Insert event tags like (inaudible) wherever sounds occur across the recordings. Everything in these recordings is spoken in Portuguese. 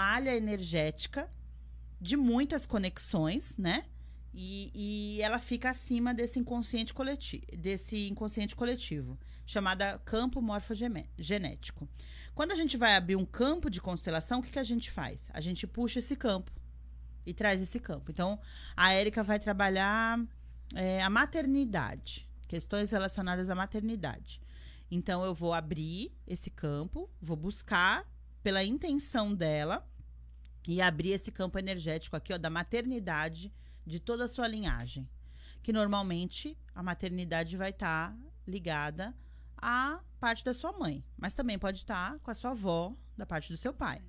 malha energética de muitas conexões, né? E, e ela fica acima desse inconsciente coletivo, desse inconsciente coletivo, chamada campo morfogenético. Quando a gente vai abrir um campo de constelação, o que, que a gente faz? A gente puxa esse campo e traz esse campo. Então, a Érica vai trabalhar é, a maternidade, questões relacionadas à maternidade. Então, eu vou abrir esse campo, vou buscar pela intenção dela e abrir esse campo energético aqui, ó, da maternidade de toda a sua linhagem. Que normalmente a maternidade vai estar tá ligada à parte da sua mãe, mas também pode estar tá com a sua avó, da parte do seu pai.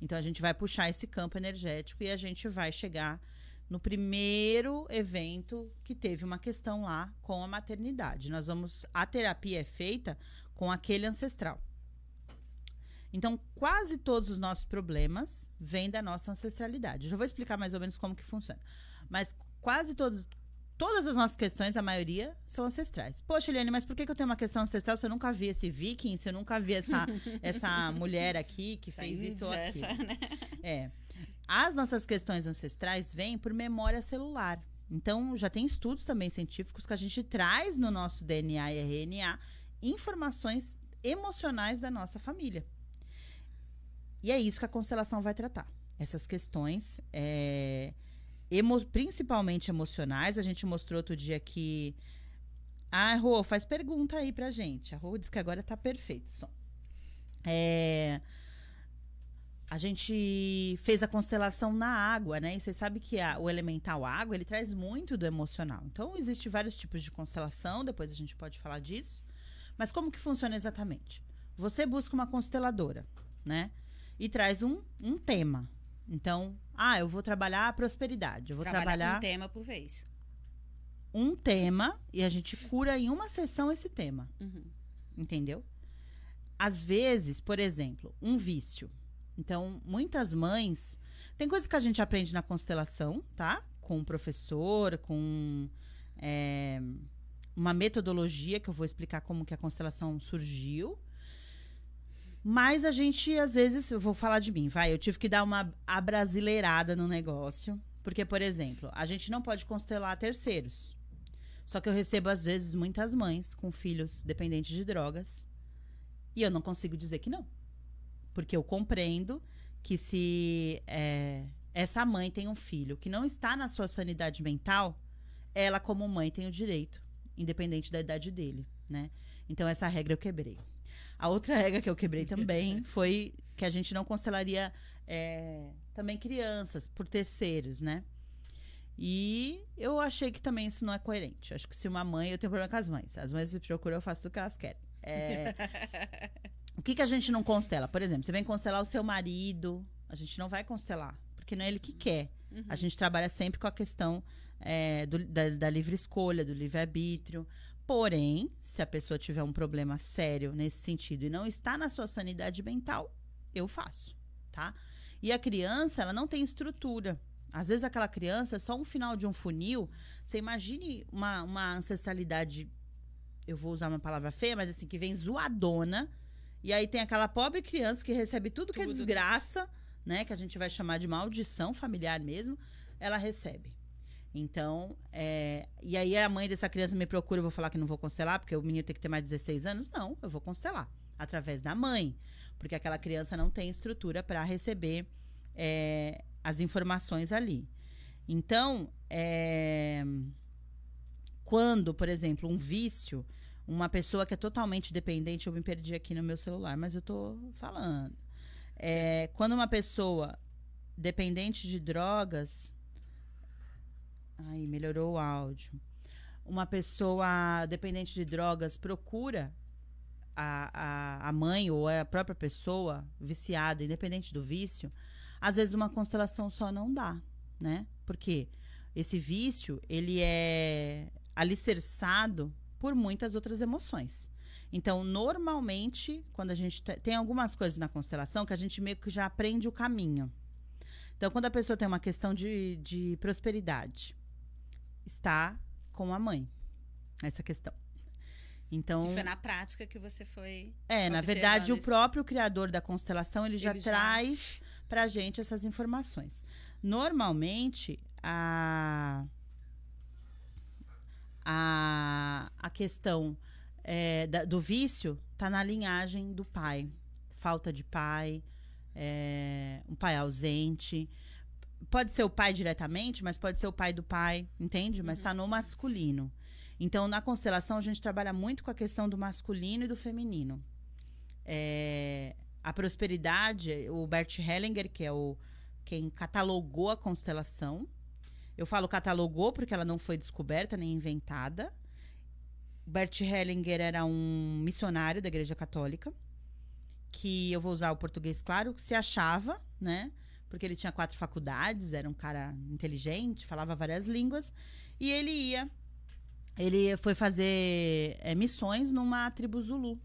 Então a gente vai puxar esse campo energético e a gente vai chegar no primeiro evento que teve uma questão lá com a maternidade. Nós vamos a terapia é feita com aquele ancestral. Então, quase todos os nossos problemas vêm da nossa ancestralidade. Eu já vou explicar mais ou menos como que funciona. Mas quase todos, todas as nossas questões, a maioria, são ancestrais. Poxa, Eliane, mas por que, que eu tenho uma questão ancestral se eu nunca vi esse viking, se eu nunca vi essa, (laughs) essa mulher aqui que fez isso ou aquilo? Essa, né? É. As nossas questões ancestrais vêm por memória celular. Então, já tem estudos também científicos que a gente traz no nosso DNA e RNA informações emocionais da nossa família. E é isso que a constelação vai tratar. Essas questões é, emo principalmente emocionais. A gente mostrou outro dia que. Ah, Rô, faz pergunta aí pra gente. A Rô diz que agora tá perfeito som. É, a gente fez a constelação na água, né? E você sabe que a, o elemental água, ele traz muito do emocional. Então, existe vários tipos de constelação, depois a gente pode falar disso. Mas como que funciona exatamente? Você busca uma consteladora, né? E traz um, um tema. Então, ah, eu vou trabalhar a prosperidade. Eu vou Trabalhar trabalhar um tema por vez. Um tema e a gente cura em uma sessão esse tema. Uhum. Entendeu? Às vezes, por exemplo, um vício. Então, muitas mães. Tem coisas que a gente aprende na constelação, tá? Com o professor, com é, uma metodologia que eu vou explicar como que a constelação surgiu. Mas a gente, às vezes, eu vou falar de mim, vai, eu tive que dar uma abrasileirada no negócio. Porque, por exemplo, a gente não pode constelar terceiros. Só que eu recebo, às vezes, muitas mães com filhos dependentes de drogas. E eu não consigo dizer que não. Porque eu compreendo que se é, essa mãe tem um filho que não está na sua sanidade mental, ela, como mãe, tem o direito, independente da idade dele, né? Então, essa regra eu quebrei. A outra regra que eu quebrei (laughs) também foi que a gente não constelaria é, também crianças por terceiros, né? E eu achei que também isso não é coerente. Acho que se uma mãe, eu tenho problema com as mães. As mães me procuram, eu faço tudo que elas querem. É, (laughs) o que, que a gente não constela? Por exemplo, você vem constelar o seu marido, a gente não vai constelar, porque não é ele que quer. Uhum. A gente trabalha sempre com a questão é, do, da, da livre escolha, do livre-arbítrio. Porém, se a pessoa tiver um problema sério nesse sentido e não está na sua sanidade mental, eu faço, tá? E a criança, ela não tem estrutura. Às vezes aquela criança é só um final de um funil. Você imagine uma, uma ancestralidade, eu vou usar uma palavra feia, mas assim, que vem zoadona. E aí tem aquela pobre criança que recebe tudo, tudo. que é desgraça, né? Que a gente vai chamar de maldição familiar mesmo. Ela recebe. Então, é, e aí a mãe dessa criança me procura, eu vou falar que não vou constelar, porque o menino tem que ter mais de 16 anos? Não, eu vou constelar. Através da mãe. Porque aquela criança não tem estrutura para receber é, as informações ali. Então, é, quando, por exemplo, um vício, uma pessoa que é totalmente dependente, eu me perdi aqui no meu celular, mas eu tô falando. É, quando uma pessoa dependente de drogas, Aí, melhorou o áudio. Uma pessoa dependente de drogas procura a, a, a mãe ou a própria pessoa viciada, independente do vício, às vezes uma constelação só não dá, né? Porque esse vício, ele é alicerçado por muitas outras emoções. Então, normalmente, quando a gente tem algumas coisas na constelação que a gente meio que já aprende o caminho. Então, quando a pessoa tem uma questão de, de prosperidade, está com a mãe. Essa questão. Então, que foi na prática que você foi. É, na verdade, o próprio criador da constelação ele já ele traz para a gente essas informações. Normalmente, a, a, a questão é, da, do vício está na linhagem do pai. Falta de pai, é, um pai ausente. Pode ser o pai diretamente, mas pode ser o pai do pai, entende? Mas está uhum. no masculino. Então, na constelação, a gente trabalha muito com a questão do masculino e do feminino. É, a prosperidade, o Bert Hellinger, que é o quem catalogou a constelação. Eu falo catalogou porque ela não foi descoberta nem inventada. Bert Hellinger era um missionário da Igreja Católica, que eu vou usar o português claro, se achava, né? Porque ele tinha quatro faculdades, era um cara inteligente, falava várias línguas, e ele ia ele foi fazer é, missões numa tribo Zulu.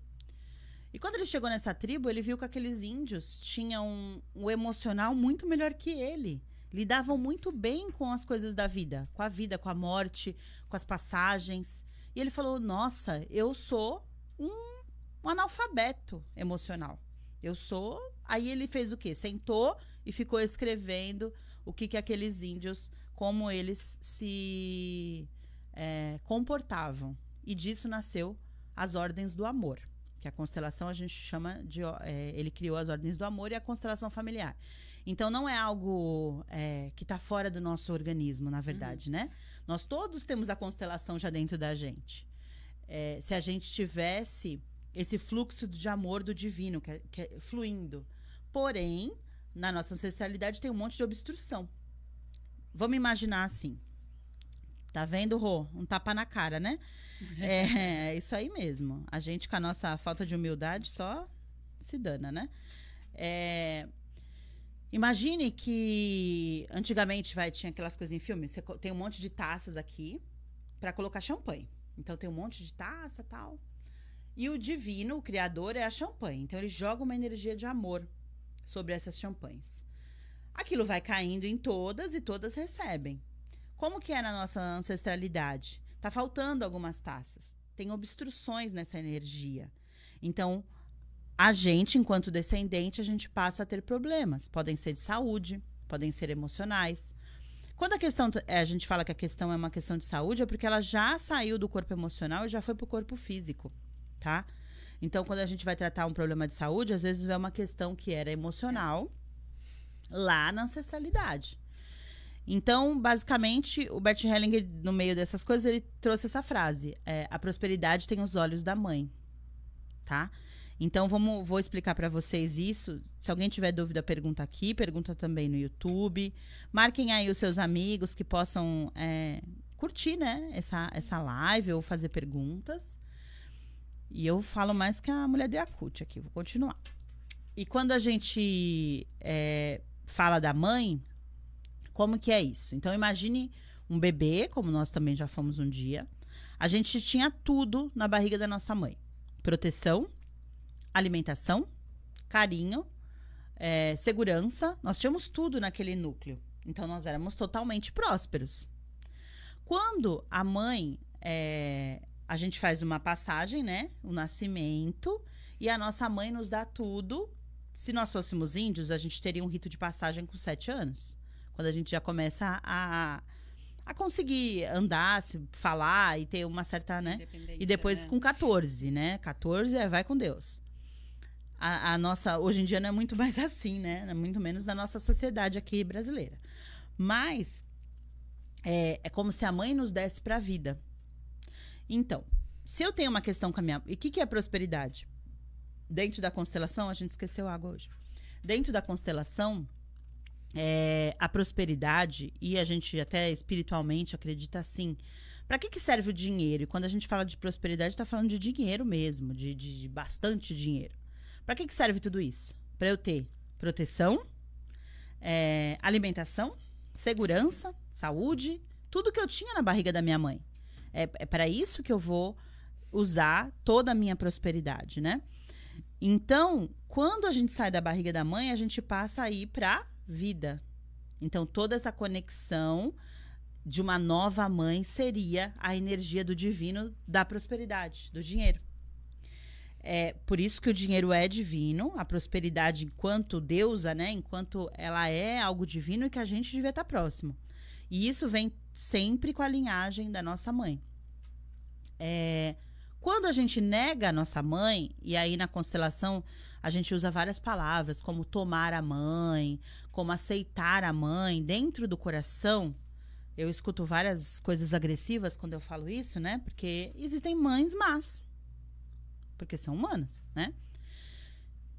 E quando ele chegou nessa tribo, ele viu que aqueles índios tinham um, um emocional muito melhor que ele. Lidavam muito bem com as coisas da vida, com a vida, com a morte, com as passagens. E ele falou: Nossa, eu sou um, um analfabeto emocional. Eu sou. Aí ele fez o quê? Sentou e ficou escrevendo o que, que aqueles índios, como eles se é, comportavam. E disso nasceu as ordens do amor que a constelação a gente chama de. É, ele criou as ordens do amor e a constelação familiar. Então não é algo é, que está fora do nosso organismo, na verdade, uhum. né? Nós todos temos a constelação já dentro da gente. É, se a gente tivesse esse fluxo de amor do divino que, é, que é fluindo. Porém, na nossa ancestralidade tem um monte de obstrução. Vamos imaginar assim. Tá vendo, Rô? Um tapa na cara, né? (laughs) É, é isso aí mesmo. A gente, com a nossa falta de humildade, só se dana, né? É, imagine que antigamente vai, tinha aquelas coisas em filme. Você tem um monte de taças aqui para colocar champanhe. Então tem um monte de taça tal. E o divino, o criador, é a champanhe. Então ele joga uma energia de amor sobre essas champanhes. Aquilo vai caindo em todas e todas recebem. Como que é na nossa ancestralidade? Tá faltando algumas taças. Tem obstruções nessa energia. Então, a gente, enquanto descendente, a gente passa a ter problemas. Podem ser de saúde, podem ser emocionais. Quando a questão, é, a gente fala que a questão é uma questão de saúde, é porque ela já saiu do corpo emocional e já foi para o corpo físico, tá? Então, quando a gente vai tratar um problema de saúde, às vezes é uma questão que era emocional lá na ancestralidade. Então, basicamente, o Bert Hellinger, no meio dessas coisas, ele trouxe essa frase: é, a prosperidade tem os olhos da mãe, tá? Então, vamos, vou explicar para vocês isso. Se alguém tiver dúvida, pergunta aqui, pergunta também no YouTube. Marquem aí os seus amigos que possam é, curtir, né, essa, essa live ou fazer perguntas. E eu falo mais que a mulher de Yakut aqui, vou continuar. E quando a gente é, fala da mãe, como que é isso? Então imagine um bebê, como nós também já fomos um dia. A gente tinha tudo na barriga da nossa mãe: proteção, alimentação, carinho, é, segurança. Nós tínhamos tudo naquele núcleo. Então nós éramos totalmente prósperos. Quando a mãe, é, a gente faz uma passagem, né? O nascimento e a nossa mãe nos dá tudo. Se nós fôssemos índios, a gente teria um rito de passagem com sete anos. Quando a gente já começa a, a conseguir andar, se falar e ter uma certa, né? E depois né? com 14, né? 14 é vai com Deus. A, a, nossa, hoje em dia não é muito mais (laughs) assim, né? É muito menos da nossa sociedade aqui brasileira. Mas é, é como se a mãe nos desse para a vida. Então, se eu tenho uma questão com a minha. E o que, que é prosperidade? Dentro da constelação, a gente esqueceu água hoje. Dentro da constelação, é, a prosperidade, e a gente até espiritualmente acredita assim. Para que, que serve o dinheiro? E quando a gente fala de prosperidade, está falando de dinheiro mesmo, de, de, bastante dinheiro. Para que, que serve tudo isso? Para eu ter proteção, é, alimentação, segurança, saúde, tudo que eu tinha na barriga da minha mãe. É, é para isso que eu vou usar toda a minha prosperidade, né? Então, quando a gente sai da barriga da mãe, a gente passa a ir para vida. Então, toda essa conexão de uma nova mãe seria a energia do divino da prosperidade, do dinheiro. É por isso que o dinheiro é divino, a prosperidade enquanto deusa, né? Enquanto ela é algo divino e que a gente devia estar próximo. E isso vem sempre com a linhagem da nossa mãe. É, quando a gente nega a nossa mãe, e aí na constelação a gente usa várias palavras, como tomar a mãe, como aceitar a mãe dentro do coração. Eu escuto várias coisas agressivas quando eu falo isso, né? Porque existem mães más. Porque são humanas, né?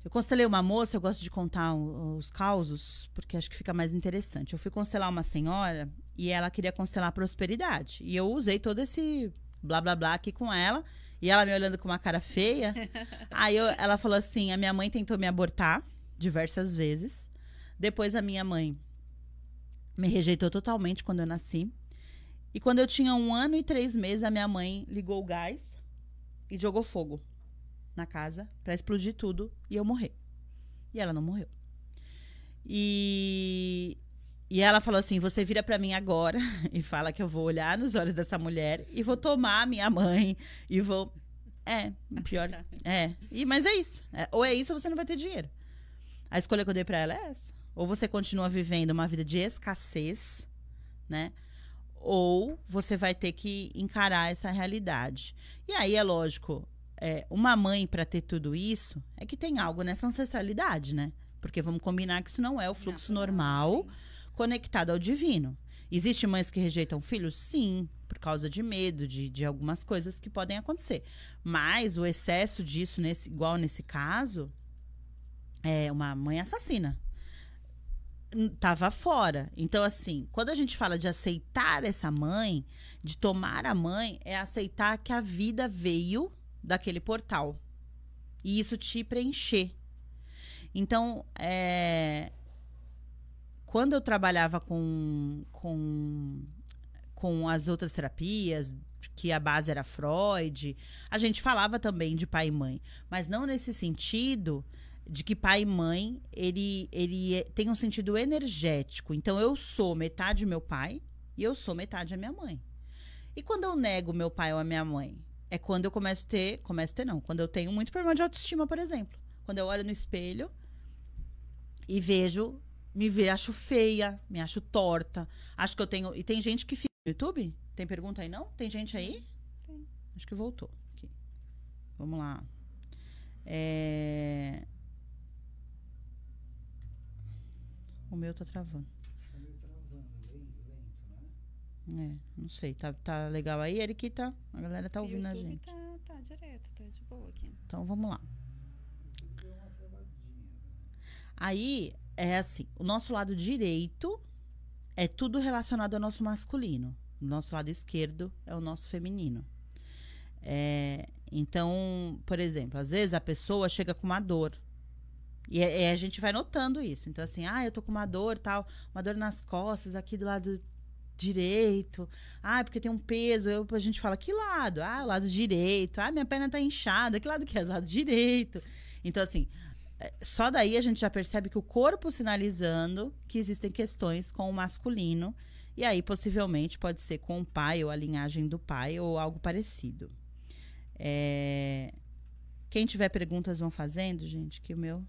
Eu constelei uma moça, eu gosto de contar os causos, porque acho que fica mais interessante. Eu fui constelar uma senhora e ela queria constelar prosperidade. E eu usei todo esse blá blá blá aqui com ela. E ela me olhando com uma cara feia. (laughs) Aí eu, ela falou assim: a minha mãe tentou me abortar diversas vezes. Depois a minha mãe me rejeitou totalmente quando eu nasci. E quando eu tinha um ano e três meses, a minha mãe ligou o gás e jogou fogo na casa para explodir tudo e eu morrer. E ela não morreu. E, e ela falou assim: Você vira para mim agora (laughs) e fala que eu vou olhar nos olhos dessa mulher e vou tomar a minha mãe e vou. É, pior. (laughs) É. E, mas é isso. É, ou é isso ou você não vai ter dinheiro. A escolha que eu dei pra ela é essa. Ou você continua vivendo uma vida de escassez, né? Ou você vai ter que encarar essa realidade. E aí é lógico, é, uma mãe para ter tudo isso é que tem algo nessa ancestralidade, né? Porque vamos combinar que isso não é o fluxo normal. Sim conectado ao divino. Existem mães que rejeitam filhos? Sim, por causa de medo, de, de algumas coisas que podem acontecer. Mas o excesso disso, nesse, igual nesse caso, é uma mãe assassina. Tava fora. Então, assim, quando a gente fala de aceitar essa mãe, de tomar a mãe, é aceitar que a vida veio daquele portal. E isso te preencher. Então, é, quando eu trabalhava com, com, com as outras terapias, que a base era Freud, a gente falava também de pai e mãe, mas não nesse sentido de que pai e mãe ele, ele é, tem um sentido energético. Então eu sou metade meu pai e eu sou metade a minha mãe. E quando eu nego meu pai ou a minha mãe, é quando eu começo a ter, começo a ter não, quando eu tenho muito problema de autoestima, por exemplo. Quando eu olho no espelho e vejo me vê, acho feia, me acho torta. Acho que eu tenho. E tem gente que fica no YouTube? Tem pergunta aí não? Tem gente aí? Tem. Acho que voltou. Aqui. Vamos lá. É... O meu tá travando. O meu tá travando, lento, né? É, não sei. Tá, tá legal aí, Eric? Tá, a galera tá ouvindo a gente. Tá, tá direto, tá de boa aqui. Então vamos lá. Aí, é assim: o nosso lado direito é tudo relacionado ao nosso masculino. O nosso lado esquerdo é o nosso feminino. É, então, por exemplo, às vezes a pessoa chega com uma dor. E, e a gente vai notando isso. Então, assim, ah, eu tô com uma dor, tal, uma dor nas costas, aqui do lado direito. Ah, porque tem um peso. Eu, a gente fala, que lado? Ah, o lado direito. Ah, minha perna tá inchada. Que lado que é? Do lado direito. Então, assim, só daí a gente já percebe que o corpo sinalizando que existem questões com o masculino. E aí, possivelmente, pode ser com o pai ou a linhagem do pai ou algo parecido. É... Quem tiver perguntas, vão fazendo, gente, que o meu.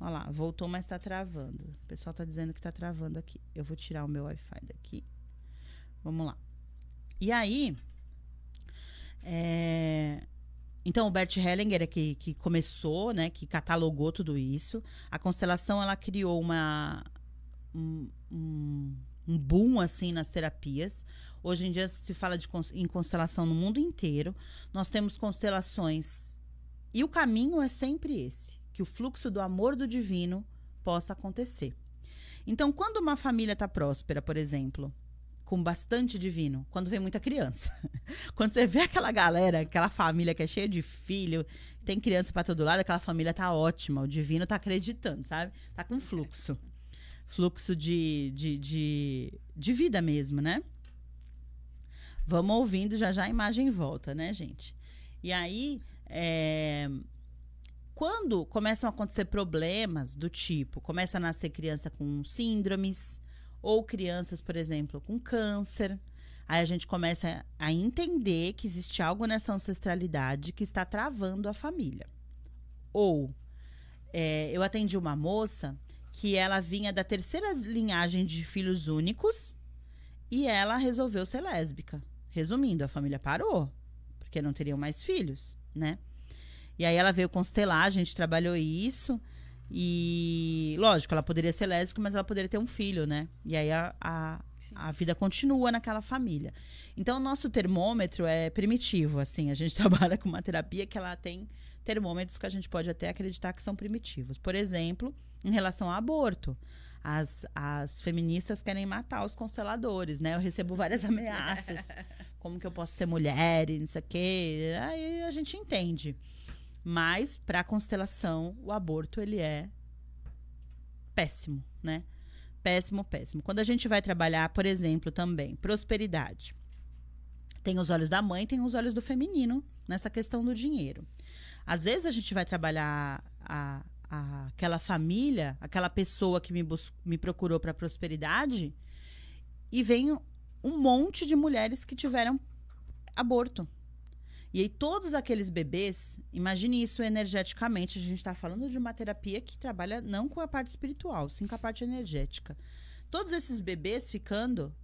Olha lá, voltou, mas está travando. O pessoal está dizendo que está travando aqui. Eu vou tirar o meu Wi-Fi daqui. Vamos lá. E aí. É... Então, o Bert Hellinger é que, que começou, né, que catalogou tudo isso. A constelação, ela criou uma, um, um, um boom, assim, nas terapias. Hoje em dia se fala de, em constelação no mundo inteiro. Nós temos constelações e o caminho é sempre esse, que o fluxo do amor do divino possa acontecer. Então, quando uma família está próspera, por exemplo, com bastante divino quando vem muita criança. (laughs) quando você vê aquela galera, aquela família que é cheia de filho, tem criança para todo lado, aquela família tá ótima. O divino tá acreditando, sabe? Tá com fluxo. Fluxo de, de, de, de vida mesmo, né? Vamos ouvindo, já já a imagem volta, né, gente? E aí, é... quando começam a acontecer problemas do tipo, começa a nascer criança com síndromes, ou crianças, por exemplo, com câncer. Aí a gente começa a entender que existe algo nessa ancestralidade que está travando a família. Ou é, eu atendi uma moça que ela vinha da terceira linhagem de filhos únicos e ela resolveu ser lésbica. Resumindo, a família parou, porque não teriam mais filhos, né? E aí ela veio constelar, a gente trabalhou isso. E, lógico, ela poderia ser lésbica, mas ela poderia ter um filho, né? E aí a, a, a, vida continua naquela família. Então, o nosso termômetro é primitivo, assim. A gente (laughs) trabalha com uma terapia que ela tem termômetros que a gente pode até acreditar que são primitivos. Por exemplo, em relação ao aborto. As, as feministas querem matar os consteladores, né? Eu recebo várias (laughs) ameaças. Como que eu posso ser mulher e não sei o quê. Aí a gente entende. Mas, para a constelação, o aborto, ele é péssimo, né? Péssimo, péssimo. Quando a gente vai trabalhar, por exemplo, também, prosperidade. Tem os olhos da mãe, tem os olhos do feminino nessa questão do dinheiro. Às vezes a gente vai trabalhar a, a, aquela família, aquela pessoa que me, me procurou para prosperidade, e vem um monte de mulheres que tiveram aborto. E aí, todos aqueles bebês, imagine isso energeticamente. A gente está falando de uma terapia que trabalha não com a parte espiritual, sim com a parte energética. Todos esses bebês ficando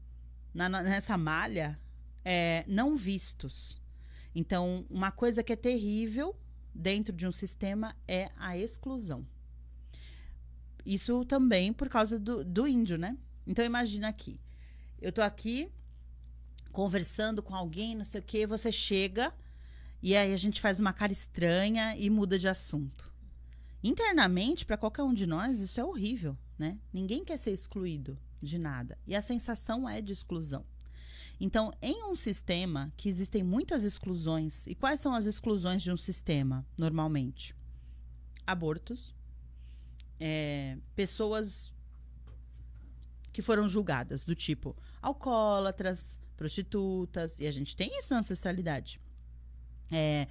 na, nessa malha é, não vistos. Então, uma coisa que é terrível dentro de um sistema é a exclusão. Isso também por causa do, do índio, né? Então, imagina aqui. Eu tô aqui conversando com alguém, não sei o quê, você chega e aí a gente faz uma cara estranha e muda de assunto. Internamente, para qualquer um de nós, isso é horrível, né? Ninguém quer ser excluído de nada. E a sensação é de exclusão. Então, em um sistema que existem muitas exclusões, e quais são as exclusões de um sistema, normalmente? Abortos, é, pessoas que foram julgadas, do tipo alcoólatras, prostitutas, e a gente tem isso na ancestralidade é,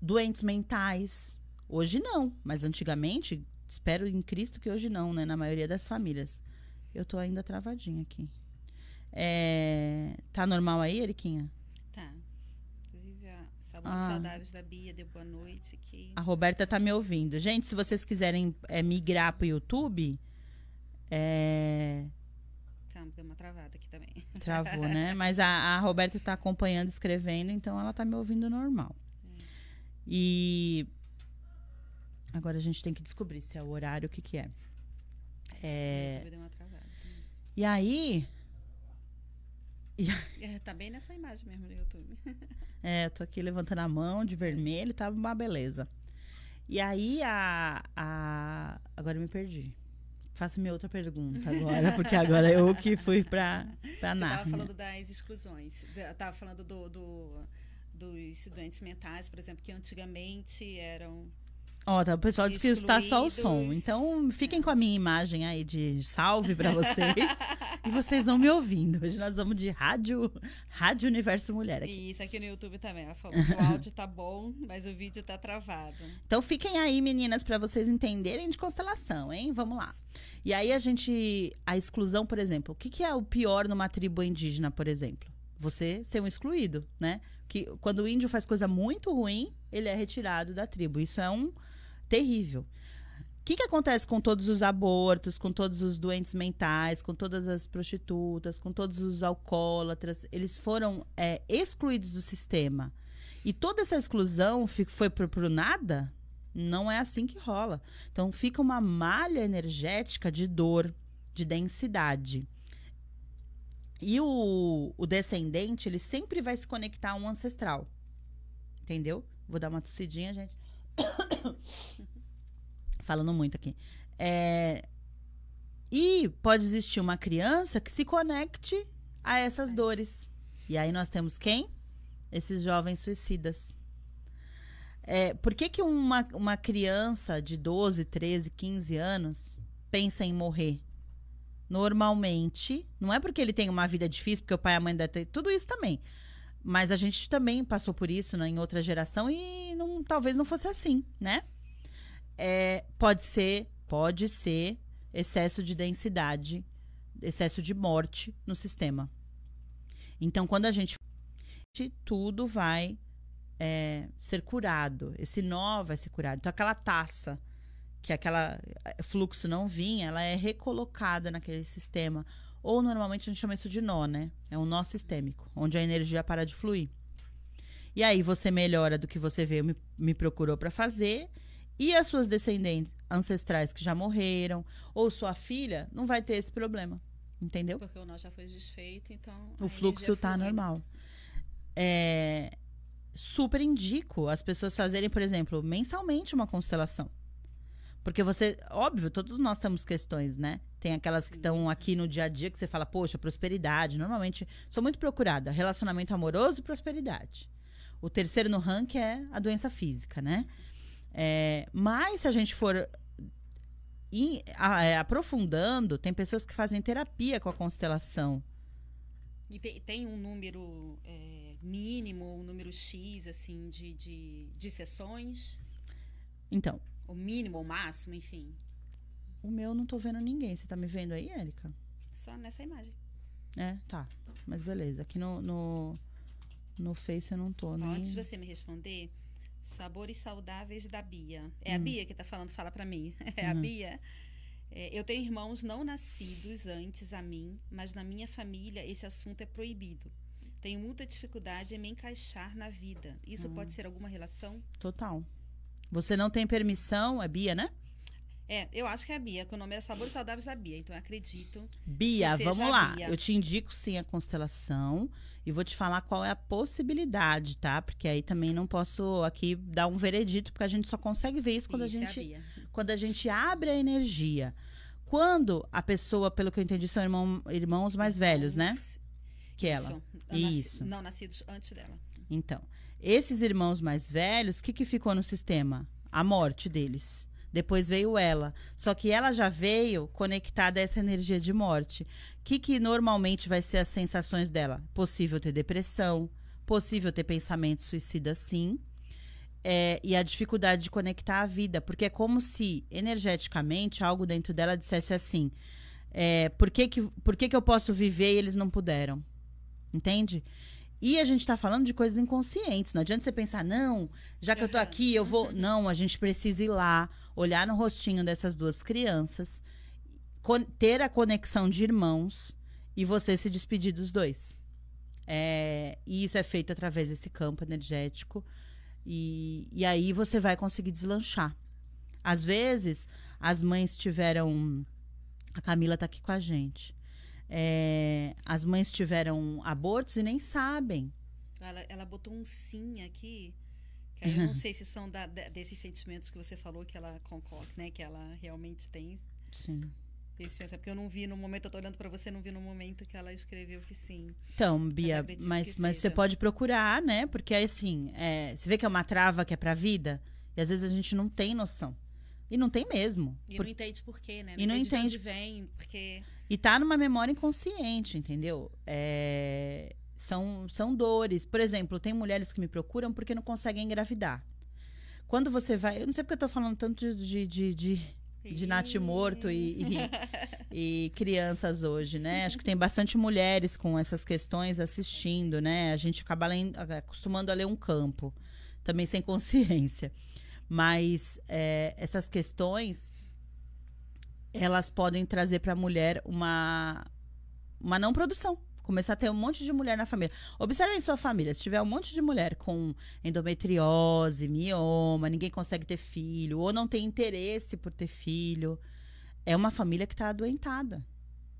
doentes mentais. Hoje não, mas antigamente, espero em Cristo que hoje não, né? Na maioria das famílias. Eu tô ainda travadinha aqui. É, tá normal aí, Eriquinha? Tá. Inclusive, a ah. Saudáveis da Bia deu boa noite aqui. A Roberta tá me ouvindo. Gente, se vocês quiserem é, migrar pro YouTube, é, Deu uma travada aqui também. (laughs) Travou, né? Mas a, a Roberta está acompanhando, escrevendo, então ela está me ouvindo normal. É. E agora a gente tem que descobrir se é o horário, o que, que é. É... Deu uma travada. E aí. E... É, tá bem nessa imagem mesmo no YouTube. (laughs) é, eu tô aqui levantando a mão de vermelho, tá uma beleza. E aí a, a. Agora eu me perdi. Faça-me outra pergunta agora, porque agora eu que fui para para Você estava falando das exclusões. Estava falando do, do, dos doentes mentais, por exemplo, que antigamente eram Ó, tá, o pessoal diz que está só o som. Então, fiquem com a minha imagem aí de salve para vocês. (laughs) e vocês vão me ouvindo. Hoje nós vamos de rádio, rádio Universo Mulher aqui. Isso aqui no YouTube também. Ela falou que o áudio tá bom, mas o vídeo tá travado. Então, fiquem aí, meninas, para vocês entenderem de constelação, hein? Vamos lá. E aí a gente a exclusão, por exemplo, o que, que é o pior numa tribo indígena, por exemplo? Você ser um excluído, né? Que quando o índio faz coisa muito ruim, ele é retirado da tribo. Isso é um terrível. O que, que acontece com todos os abortos, com todos os doentes mentais, com todas as prostitutas, com todos os alcoólatras? Eles foram é, excluídos do sistema. E toda essa exclusão foi para o nada? Não é assim que rola. Então fica uma malha energética de dor, de densidade. E o, o descendente, ele sempre vai se conectar a um ancestral. Entendeu? Vou dar uma tossidinha, gente. (coughs) Falando muito aqui. É, e pode existir uma criança que se conecte a essas dores. E aí nós temos quem? Esses jovens suicidas. É, por que, que uma, uma criança de 12, 13, 15 anos pensa em morrer? Normalmente, não é porque ele tem uma vida difícil, porque o pai e a mãe devem ter tudo isso também. Mas a gente também passou por isso né, em outra geração e não, talvez não fosse assim, né? É, pode ser, pode ser excesso de densidade, excesso de morte no sistema. Então, quando a gente tudo vai é, ser curado. Esse nó vai ser curado. Então, aquela taça que aquela eh, fluxo não vinha, ela é recolocada naquele sistema. Ou normalmente a gente chama isso de nó, né? É um nó sistêmico, onde a energia para de fluir. E aí você melhora do que você veio, me, me procurou para fazer, e as suas descendentes ancestrais que já morreram, ou sua filha, não vai ter esse problema. Entendeu? Porque o nó já foi desfeito, então. O fluxo está normal. É, super indico as pessoas fazerem, por exemplo, mensalmente uma constelação. Porque você, óbvio, todos nós temos questões, né? Tem aquelas que estão aqui no dia a dia que você fala, poxa, prosperidade. Normalmente, sou muito procurada. Relacionamento amoroso e prosperidade. O terceiro no ranking é a doença física, né? É, mas se a gente for in, a, é, aprofundando, tem pessoas que fazem terapia com a constelação. E tem, tem um número é, mínimo, um número X, assim, de, de, de sessões? Então. O mínimo, o máximo, enfim. O meu não tô vendo ninguém. Você tá me vendo aí, Érica? Só nessa imagem. É, tá. Mas beleza. Aqui no, no, no Face eu não tô. Pode nem... você me responder? Sabores saudáveis da Bia. É hum. a Bia que tá falando, fala para mim. (laughs) É hum. a Bia. É, eu tenho irmãos não nascidos antes a mim, mas na minha família esse assunto é proibido. Tenho muita dificuldade em me encaixar na vida. Isso hum. pode ser alguma relação? Total. Você não tem permissão, é Bia, né? É, eu acho que é a Bia, que o nome é Sabores Saudáveis da Bia, então eu acredito. Bia, vamos lá. Bia. Eu te indico sim a constelação e vou te falar qual é a possibilidade, tá? Porque aí também não posso aqui dar um veredito, porque a gente só consegue ver isso quando isso a é gente é a quando a gente abre a energia. Quando a pessoa, pelo que eu entendi, são irmão, irmãos mais velhos, né? Que ela. Isso. Não nascidos antes dela. Então, esses irmãos mais velhos, o que, que ficou no sistema? A morte deles. Depois veio ela. Só que ela já veio conectada a essa energia de morte. O que, que normalmente vai ser as sensações dela? Possível ter depressão, possível ter pensamento suicida, sim. É, e a dificuldade de conectar a vida. Porque é como se, energeticamente, algo dentro dela dissesse assim: é, por, que, que, por que, que eu posso viver e eles não puderam? Entende? E a gente está falando de coisas inconscientes. Não adianta você pensar, não, já que eu estou aqui, eu vou. (laughs) Não, a gente precisa ir lá, olhar no rostinho dessas duas crianças, ter a conexão de irmãos e você se despedir dos dois. É, e isso é feito através desse campo energético. E, e aí você vai conseguir deslanchar. Às vezes, as mães tiveram. A Camila está aqui com a gente é, as mães tiveram abortos e nem sabem. Ela, ela botou um sim aqui. Que eu não (laughs) sei se são da, desses sentimentos que você falou que ela concorda, né? Que ela realmente tem. Sim. Esse porque eu não vi no momento, eu tô olhando para você, não vi no momento que ela escreveu que sim. Então, Bia, mas, mas, mas você pode procurar, né? Porque assim, é, você vê que é uma trava que é pra vida, e às vezes a gente não tem noção. E não tem mesmo. E por... não entende por quê, né? Não e não entende. De onde vem, porque e tá numa memória inconsciente, entendeu? É, são, são dores. Por exemplo, tem mulheres que me procuram porque não conseguem engravidar. Quando você vai. Eu não sei porque eu tô falando tanto de, de, de, de Nath morto e, e, (laughs) e, crianças hoje, né? Acho que tem bastante mulheres com essas questões assistindo, né? A gente acaba lendo, acostumando a ler um campo, também sem consciência. Mas é, essas questões elas podem trazer para a mulher uma, uma não produção. Começar a ter um monte de mulher na família. Observem sua família. Se tiver um monte de mulher com endometriose, mioma, ninguém consegue ter filho, ou não tem interesse por ter filho, é uma família que está adoentada,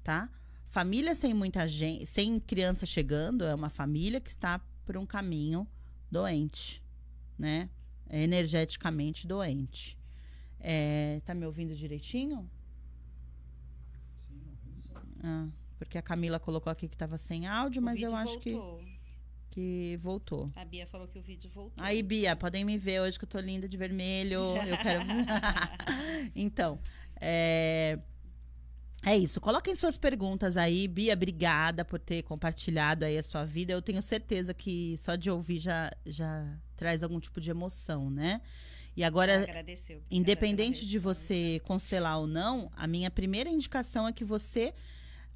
tá? Família sem muita gente, sem criança chegando, é uma família que está por um caminho doente, né? É energeticamente doente. É, tá me ouvindo direitinho? Ah, porque a Camila colocou aqui que estava sem áudio, o mas eu acho voltou. que que voltou. A Bia falou que o vídeo voltou. Aí, Bia, podem me ver hoje que eu tô linda de vermelho. Eu quero. (laughs) (laughs) então, é... é isso. Coloquem suas perguntas aí. Bia, obrigada por ter compartilhado aí a sua vida. Eu tenho certeza que só de ouvir já, já traz algum tipo de emoção, né? E agora, Agradeceu, independente de você constelar ou não, a minha primeira indicação é que você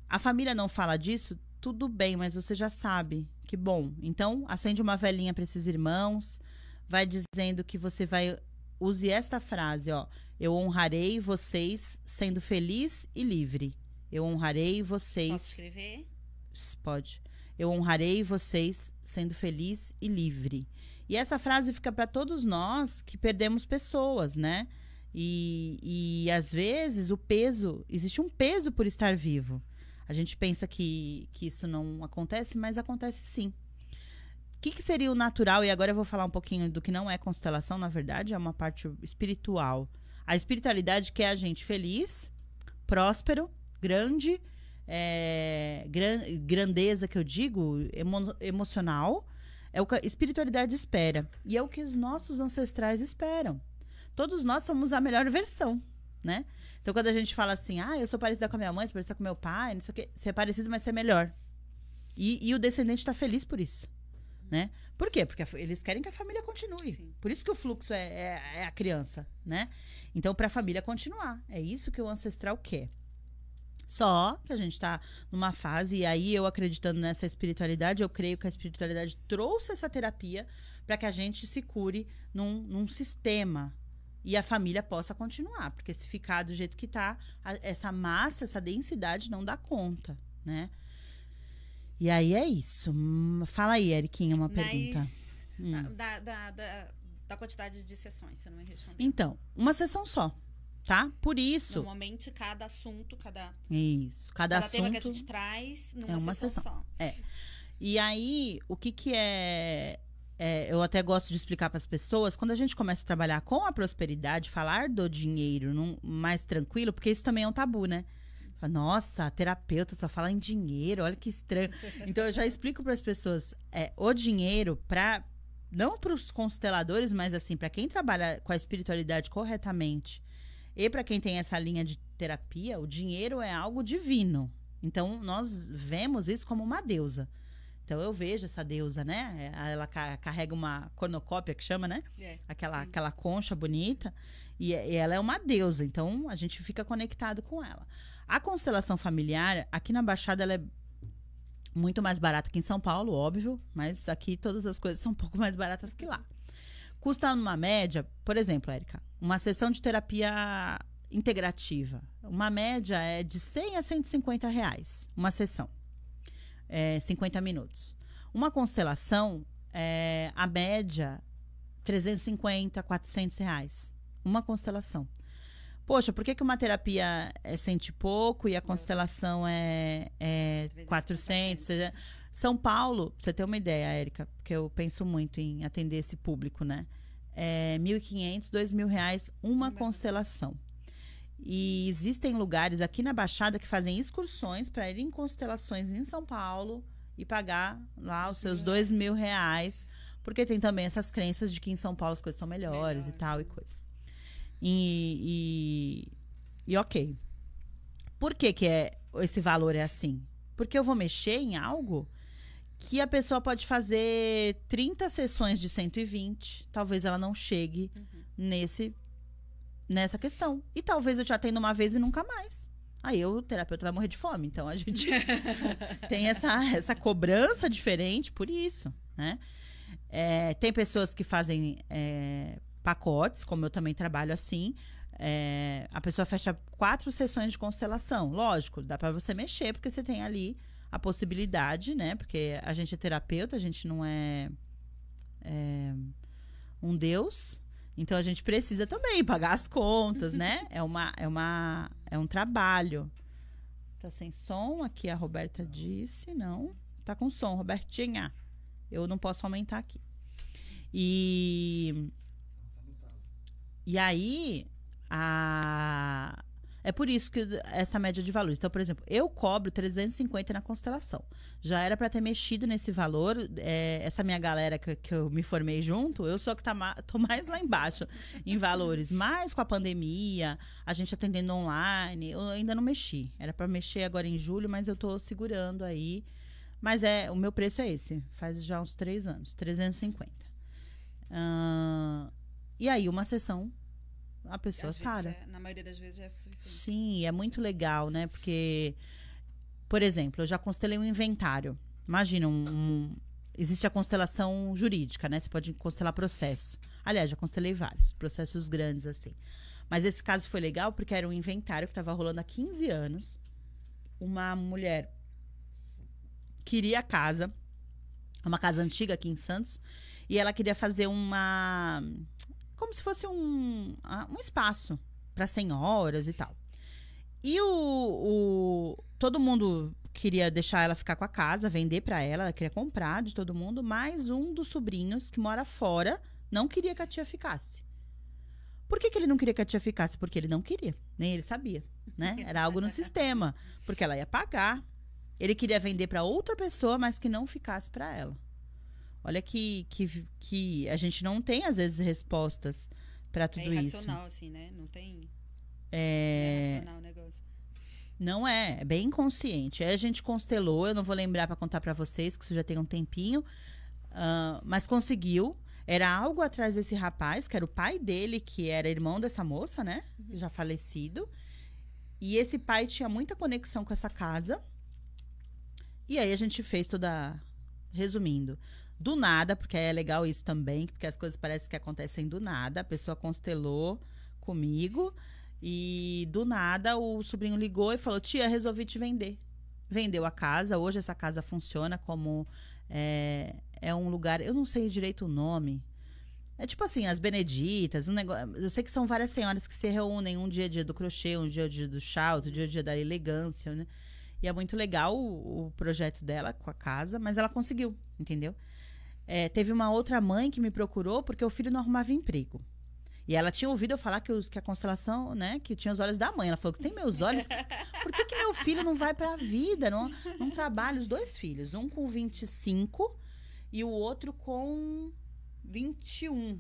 a família não fala disso, tudo bem, mas você já sabe. Que bom. Então, acende uma velhinha para esses irmãos, vai dizendo que você vai use esta frase, ó. Eu honrarei vocês sendo feliz e livre. Eu honrarei vocês. Posso escrever? Pode. Eu honrarei vocês sendo feliz e livre. E essa frase fica para todos nós que perdemos pessoas, né? E, e às vezes o peso, existe um peso por estar vivo. A gente pensa que, que isso não acontece, mas acontece sim. O que, que, seria o natural? E agora eu vou falar um pouquinho do que não é constelação, na verdade, é uma parte espiritual. A espiritualidade quer a gente feliz, próspero, grande, é, gran, grandeza que eu digo, emo, emocional. É o que a espiritualidade espera. E é o que os nossos ancestrais esperam. Todos nós somos a melhor versão, né? Então, quando a gente fala assim, ah, eu sou parecida com a minha mãe, sou parecida com meu pai, não sei o quê, ser parecido, mas ser melhor. E, e o descendente está feliz por isso. Né? Por quê? Porque eles querem que a família continue. Sim. Por isso que o fluxo é, é, é a criança, né? Então, para a família continuar. É isso que o ancestral quer. Só que a gente está numa fase, e aí eu acreditando nessa espiritualidade, eu creio que a espiritualidade trouxe essa terapia para que a gente se cure num, num sistema, e a família possa continuar, porque se ficar do jeito que está, essa massa, essa densidade não dá conta, né? E aí é isso. Hum, fala aí, Eriquinha, uma Mas, pergunta. Hum. Da, da, da, da, quantidade de sessões, você não me respondeu. Então, uma sessão só, tá? Por isso. Normalmente, cada assunto, cada. Isso. Cada, cada assunto. tema que a gente traz numa é uma sessão, sessão. só. É. E aí, o que, que é é, eu até gosto de explicar para as pessoas, quando a gente começa a trabalhar com a prosperidade, falar do dinheiro num, mais tranquilo, porque isso também é um tabu, né? Nossa, a terapeuta só fala em dinheiro, olha que estranho. (laughs) Então eu já explico para as pessoas, é, o dinheiro para não para os consteladores, mas assim para quem trabalha com a espiritualidade corretamente e para quem tem essa linha de terapia, o dinheiro é algo divino. Então nós vemos isso como uma deusa. Então eu vejo essa deusa, né? É, ela carrega uma cornucópia que chama, né? É, aquela, aquela concha bonita. E, e, ela é uma deusa. Então a gente fica conectado com ela. A constelação familiar, aqui na Baixada, ela é muito mais barata que em São Paulo, óbvio. Mas aqui todas as coisas são um pouco mais baratas que lá. Custa numa média, por exemplo, Érica, uma sessão de terapia integrativa. Uma média é de 100 a 150 reais, uma sessão é, 50 minutos. Uma constelação, é, a média, 350, 400 reais. Uma constelação. Poxa, por que, que uma terapia é cento e pouco e a constelação é, é 400? São Paulo, pra você ter uma ideia, Érica, porque eu penso muito em atender esse público, né? É 1.500, 2.000 reais uma constelação. E existem lugares aqui na Baixada que fazem excursões para ir em constelações em São Paulo e pagar lá os seus dois mil reais. Porque tem também essas crenças de que em São Paulo as coisas são melhores Melhor. e tal e coisa. E, e, e, ok. Por que, que é, esse valor é assim? Porque eu vou mexer em algo que a pessoa pode fazer 30 sessões de 120, talvez ela não chegue uhum. nesse nessa questão. E talvez eu te atenda uma vez e nunca mais. Aí o terapeuta vai morrer de fome. Então a gente (laughs) tem essa, essa cobrança diferente por isso, né? É, tem pessoas que fazem é, pacotes, como eu também trabalho assim. É, a pessoa fecha quatro sessões de constelação. Lógico, dá para você mexer, porque você tem ali a possibilidade, né? Porque a gente é terapeuta, a gente não é, é um deus, então a gente precisa também pagar as contas, né? (laughs) É uma é uma é um trabalho. Tá sem som aqui a Roberta disse, não. Tá com som, Robertinha. Eu não posso aumentar aqui. E e aí a é por isso que essa média de valores. Então, por exemplo, eu cobro 350 na constelação. Já era para ter mexido nesse valor. É, essa minha galera que, que, eu me formei junto, eu sou a que tá ma tô mais lá embaixo em valores. Mas com a pandemia, a gente atendendo online, eu ainda não mexi. Era para mexer agora em julho, mas eu tô segurando aí. Mas é o meu preço é esse. Faz já uns três anos, 350. Uh, e aí, uma sessão a pessoa sara. É, na maioria das vezes é suficiente. Sim, é muito legal, né? Porque Por exemplo, eu já constelei um inventário. Imagina, um, um, existe a constelação jurídica, né? Você pode constelar processo. Aliás, já constelei vários, processos grandes assim. Mas esse caso foi legal porque era um inventário que estava rolando há 15 anos. Uma mulher queria a casa, uma casa antiga aqui em Santos, e ela queria fazer uma. Como se fosse um, um espaço para senhoras e tal. E o, o, todo mundo queria deixar ela ficar com a casa, vender para ela, ela queria comprar de todo mundo, mas um dos sobrinhos que mora fora não queria que a tia ficasse. Por que, que ele não queria que a tia ficasse? Porque ele não queria, nem ele sabia, né? Era algo no sistema, porque ela ia pagar. Ele queria vender para outra pessoa, mas que não ficasse para ela. Olha que, que, que a gente não tem às vezes respostas para tudo é isso. É irracional assim, né? Não tem é... é racional o negócio. Não é, é bem inconsciente. Aí a gente constelou, eu não vou lembrar para contar para vocês, que isso já tem um tempinho, uh, mas conseguiu. Era algo atrás desse rapaz, que era o pai dele, que era irmão dessa moça, né? Uhum. Já falecido. E esse pai tinha muita conexão com essa casa. E aí a gente fez toda. Resumindo, do nada, porque é legal isso também, porque as coisas parecem que acontecem do nada. A pessoa constelou comigo. E do nada o sobrinho ligou e falou: Tia, resolvi te vender. Vendeu a casa. Hoje essa casa funciona como. É, é um lugar. Eu não sei direito o nome. É tipo assim, as Beneditas, um negócio. Eu sei que são várias senhoras que se reúnem um dia dia do crochê, um dia dia do chá, outro dia dia da elegância, né? E é muito legal o, o projeto dela com a casa, mas ela conseguiu, entendeu? É, teve uma outra mãe que me procurou porque o filho não arrumava emprego. E ela tinha ouvido eu falar que, o, que a constelação, né, que tinha os olhos da mãe. Ela falou que tem meus olhos. (laughs) Por que, que meu filho não vai para a vida? Não, não trabalha os dois filhos, um com 25 e o outro com 21.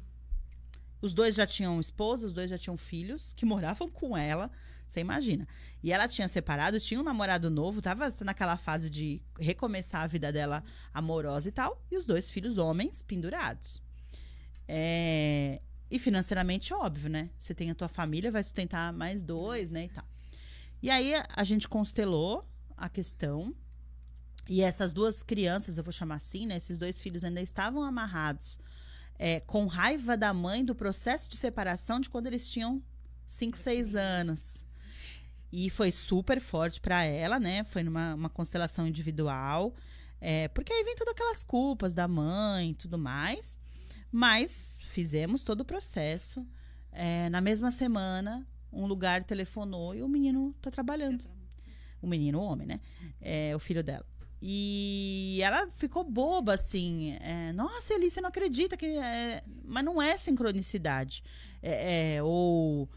Os dois já tinham esposa, os dois já tinham filhos que moravam com ela. Você imagina. E ela tinha separado, tinha um namorado novo, tava naquela fase de recomeçar a vida dela amorosa e tal. E os dois filhos homens pendurados. É, e financeiramente, óbvio, né? Você tem a tua família, vai sustentar mais dois, né? E tal. E aí a gente constelou a questão. E essas duas crianças, eu vou chamar assim, né? Esses dois filhos ainda estavam amarrados é, com raiva da mãe do processo de separação de quando eles tinham 5, 6 anos. E foi super forte para ela, né? Foi numa uma constelação individual. É, porque aí vem todas aquelas culpas da mãe e tudo mais. Mas fizemos todo o processo. É, na mesma semana, um lugar telefonou e o menino tá trabalhando. O menino, o homem, né? É, o filho dela. E ela ficou boba, assim. É, Nossa, Eli, você não acredita que. É... Mas não é sincronicidade. É, é, ou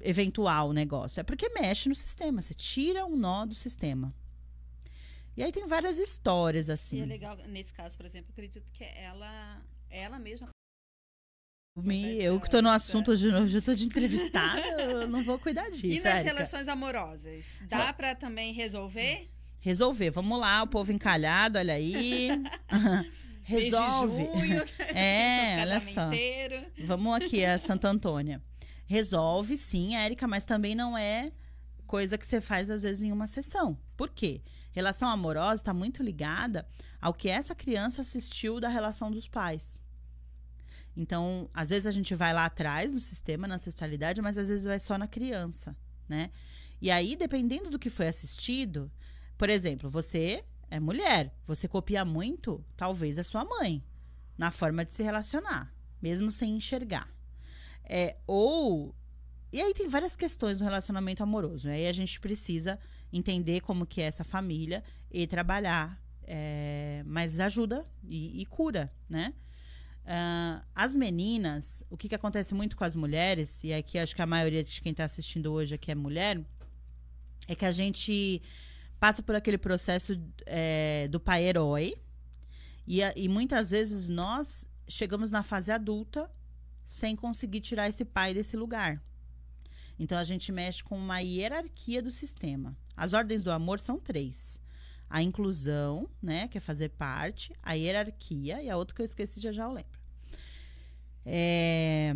eventual negócio. É porque mexe no sistema. Você tira um nó do sistema. E aí tem várias histórias, assim. E é legal, nesse caso, por exemplo, acredito que ela, ela mesma. Me, eu que estou no assunto de hoje, eu tô de entrevistada, eu (laughs) não vou cuidar disso. E nas relações amorosas? Dá para também resolver? Resolver, vamos lá, o povo encalhado, olha aí. (laughs) Resolve. Junho, (laughs) é, olha só. Vamos aqui, a Santa Antônia. Resolve, sim, Érica, mas também não é coisa que você faz às vezes em uma sessão. Por quê? Relação amorosa está muito ligada ao que essa criança assistiu da relação dos pais. Então, às vezes a gente vai lá atrás no sistema, na ancestralidade, mas às vezes vai só na criança, né? E aí, dependendo do que foi assistido, por exemplo, você é mulher, você copia muito, talvez, a sua mãe na forma de se relacionar, mesmo sem enxergar. É, ou. E aí tem várias questões no relacionamento amoroso. Aí a gente precisa entender como que é essa família e trabalhar. É, mas ajuda e, e cura, né? Uh, as meninas, o que, que acontece muito com as mulheres, e aqui acho que a maioria de quem está assistindo hoje aqui é mulher, é que a gente passa por aquele processo é, do pai herói, e, e muitas vezes nós chegamos na fase adulta sem conseguir tirar esse pai desse lugar. Então a gente mexe com uma hierarquia do sistema. As ordens do amor são três: a inclusão, né, que é fazer parte, a hierarquia e a outra que eu esqueci já já eu lembro. É,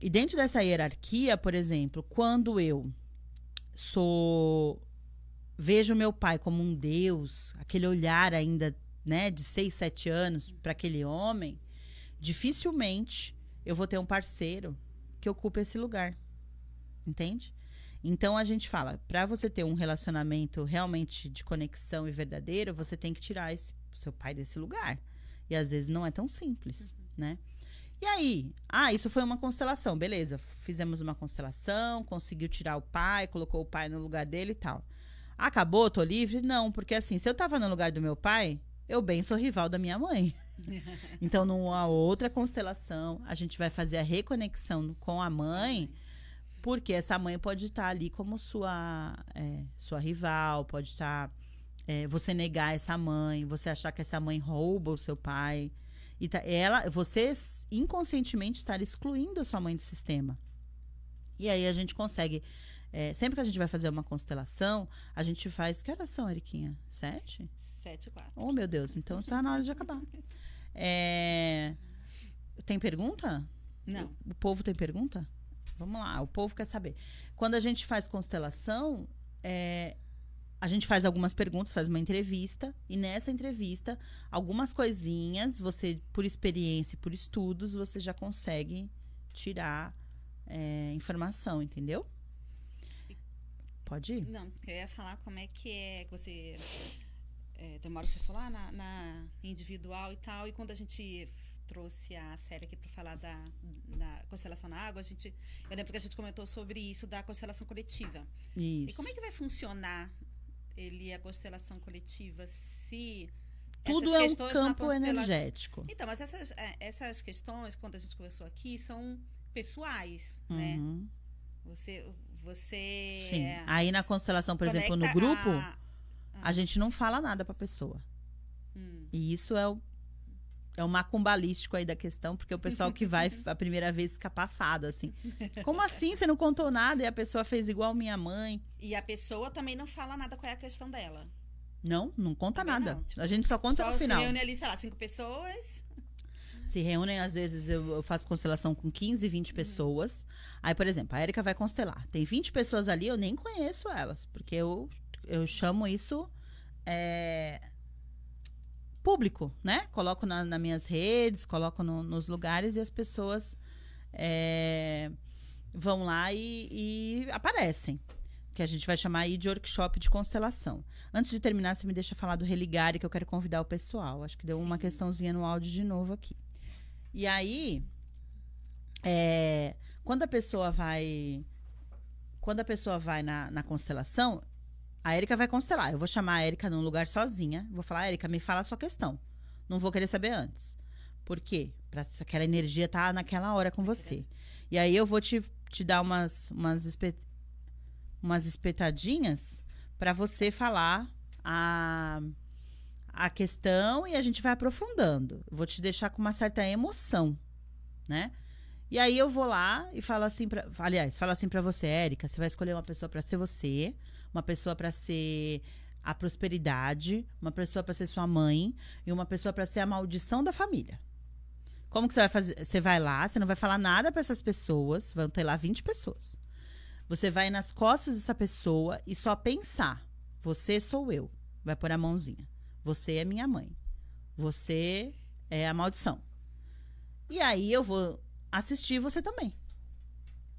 e dentro dessa hierarquia, por exemplo, quando eu sou vejo meu pai como um deus, aquele olhar ainda, né, de 6, 7 anos para aquele homem, dificilmente eu vou ter um parceiro que ocupe esse lugar. Entende? Então a gente fala, para você ter um relacionamento realmente de conexão e verdadeiro, você tem que tirar esse, seu pai desse lugar. E às vezes não é tão simples, uhum. né? E aí? Ah, isso foi uma constelação, beleza. Fizemos uma constelação, conseguiu tirar o pai, colocou o pai no lugar dele e tal. Acabou, tô livre? Não, porque assim, se eu tava no lugar do meu pai, eu bem sou rival da minha mãe. (laughs) (laughs) então, numa outra constelação, a gente vai fazer a reconexão com a mãe, porque essa mãe pode estar ali como sua, é, sua rival, pode estar. É, você negar essa mãe, você achar que essa mãe rouba o seu pai. E tá, ela, você inconscientemente estar excluindo a sua mãe do sistema. E aí a gente consegue. É, sempre que a gente vai fazer uma constelação, a gente faz. Que horas são, Eriquinha? Sete? Sete e quatro. Oh, meu Deus, então está na hora de acabar. (laughs) É, tem pergunta? Não. O, o povo tem pergunta? Vamos lá, o povo quer saber. Quando a gente faz constelação, é, a gente faz algumas perguntas, faz uma entrevista, e nessa entrevista, algumas coisinhas, você, por experiência e por estudos, você já consegue tirar é, informação, entendeu? Pode ir? Não, eu ia falar como é que é que você. É, tem uma hora que você falou ah, na, na individual e tal, e quando a gente trouxe a série aqui para falar da, da constelação na água, a gente, eu lembro que a gente comentou sobre isso da constelação coletiva. Isso. E como é que vai funcionar ele a constelação coletiva se tudo é um campo energético. Então, mas essas, é, essas questões, quando a gente conversou aqui, são pessoais, né? uhum. né? Você, você. Sim. Aí na constelação, por exemplo, no grupo, a, a... gente não fala nada para a pessoa. Hum. E isso é o é o macumbalístico aí da questão, porque o pessoal que vai (laughs) a primeira vez fica passado, assim. Como assim? Você não contou nada e a pessoa fez igual minha mãe? E a pessoa também não fala nada qual é a questão dela. Não, não conta também nada. Não. Tipo, a gente só conta só no final. Se reúne ali, sei lá, cinco pessoas. Se reúnem, às vezes eu, eu faço constelação com 15, 20 uhum. pessoas. Aí, por exemplo, a Erika vai constelar. Tem 20 pessoas ali, eu nem conheço elas, porque eu, eu chamo isso. É, público, né? Coloco na, nas minhas redes, coloco no, nos lugares e as pessoas é, vão lá e, e, aparecem. Que a gente vai chamar aí de workshop de constelação. Antes de terminar, você me deixa falar do Religare, que eu quero convidar o pessoal. Acho que deu Sim. uma questãozinha no áudio de novo aqui. E aí, é, quando a pessoa vai. Quando a pessoa vai na, na constelação, a Erika vai constelar. Eu vou chamar a Erika num lugar sozinha. Vou falar, Erika, me fala a sua questão. Não vou querer saber antes. Por quê? Pra aquela energia estar tá naquela hora com você. E aí eu vou te, te dar umas, umas, espet, umas espetadinhas para você falar a, a questão e a gente vai aprofundando. Vou te deixar com uma certa emoção, né? E aí eu vou lá e falo assim para, aliás, falo assim para você, Érica, você vai escolher uma pessoa para ser você uma pessoa para ser a prosperidade, uma pessoa para ser sua mãe e uma pessoa para ser a maldição da família. Como que você vai fazer? Você vai lá, você não vai falar nada para essas pessoas, vão ter lá 20 pessoas. Você vai nas costas dessa pessoa e só pensar: você sou eu. Vai pôr a mãozinha. Você é minha mãe. Você é a maldição. E aí eu vou assistir você também.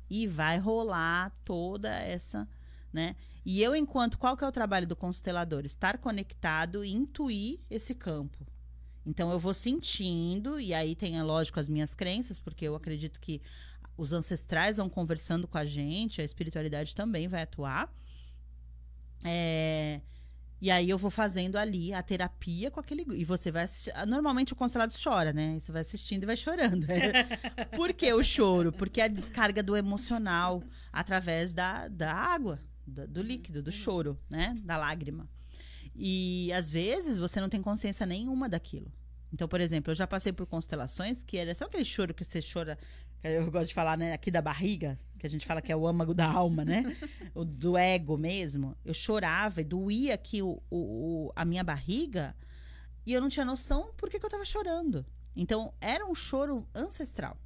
E vai rolar toda essa, né? E eu, enquanto, qual que é o trabalho do constelador? Estar conectado e intuir esse campo. Então eu vou sentindo, e aí tem, é lógico, as minhas crenças, porque eu acredito que os ancestrais vão conversando com a gente, a espiritualidade também vai atuar. É, e aí eu vou fazendo ali a terapia com aquele. E você vai assistir. Normalmente o constelado chora, né? Você vai assistindo e vai chorando. (laughs) Por que o choro? Porque é a descarga do emocional através da, da água do, do líquido, do uhum. choro, né? Da lágrima. E às vezes você não tem consciência nenhuma daquilo. Então, por exemplo, eu já passei por constelações que era só aquele choro que você chora, eu gosto de falar, né, aqui da barriga, que a gente fala que é o âmago da alma, né? (laughs) o do ego mesmo. Eu chorava e doía aqui o, o, a minha barriga e eu não tinha noção por que, que eu estava chorando. Então, era um choro ancestral.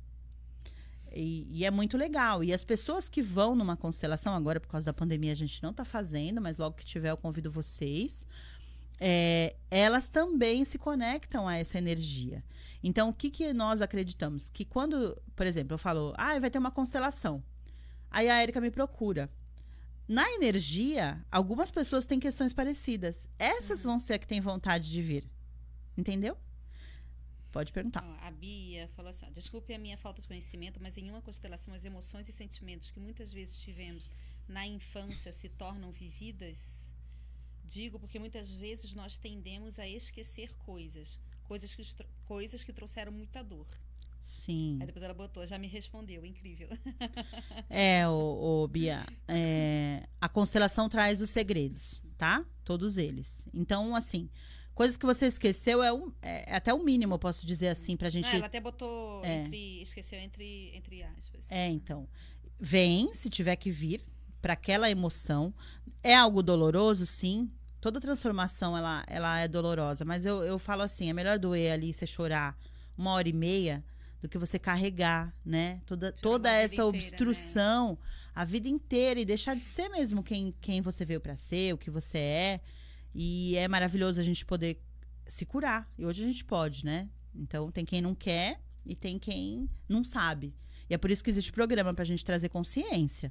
e, e, é muito legal. E as pessoas que vão numa constelação, agora por causa da pandemia a gente não está fazendo, mas logo que tiver eu convido vocês. É, elas também se conectam a essa energia. Então, o que, que nós acreditamos? Que quando, por exemplo, eu falo, ah, vai ter uma constelação. Aí a Erika me procura. Na energia, algumas pessoas têm questões parecidas. Essas uhum. vão ser a que têm vontade de vir. Entendeu? Pode perguntar. A Bia falou assim: desculpe a minha falta de conhecimento, mas em uma constelação, as emoções e sentimentos que muitas vezes tivemos na infância se tornam vividas? Digo porque muitas vezes nós tendemos a esquecer coisas, coisas que, coisas que trouxeram muita dor. Sim. Aí depois ela botou, já me respondeu, incrível. (laughs) É, o, o Bia, é, a constelação traz os segredos, tá? Todos eles. Então, assim, coisas que você esqueceu é, um, é, até o mínimo, eu posso dizer assim, pra gente. Não, ela até botou é. entre, esqueceu entre, entre aspas. É, então. Vem, se tiver que vir, para aquela emoção. É algo doloroso, sim. Toda transformação ela, ela é dolorosa, mas eu, eu falo assim: é melhor doer ali, você chorar uma hora e meia do que você carregar, né? Toda, toda essa inteira, obstrução né? a vida inteira e deixar de ser mesmo quem, quem você veio para ser, o que você é. E é maravilhoso a gente poder se curar. E hoje a gente pode, né? Então tem quem não quer e tem quem não sabe. E é por isso que existe programa para a gente trazer consciência.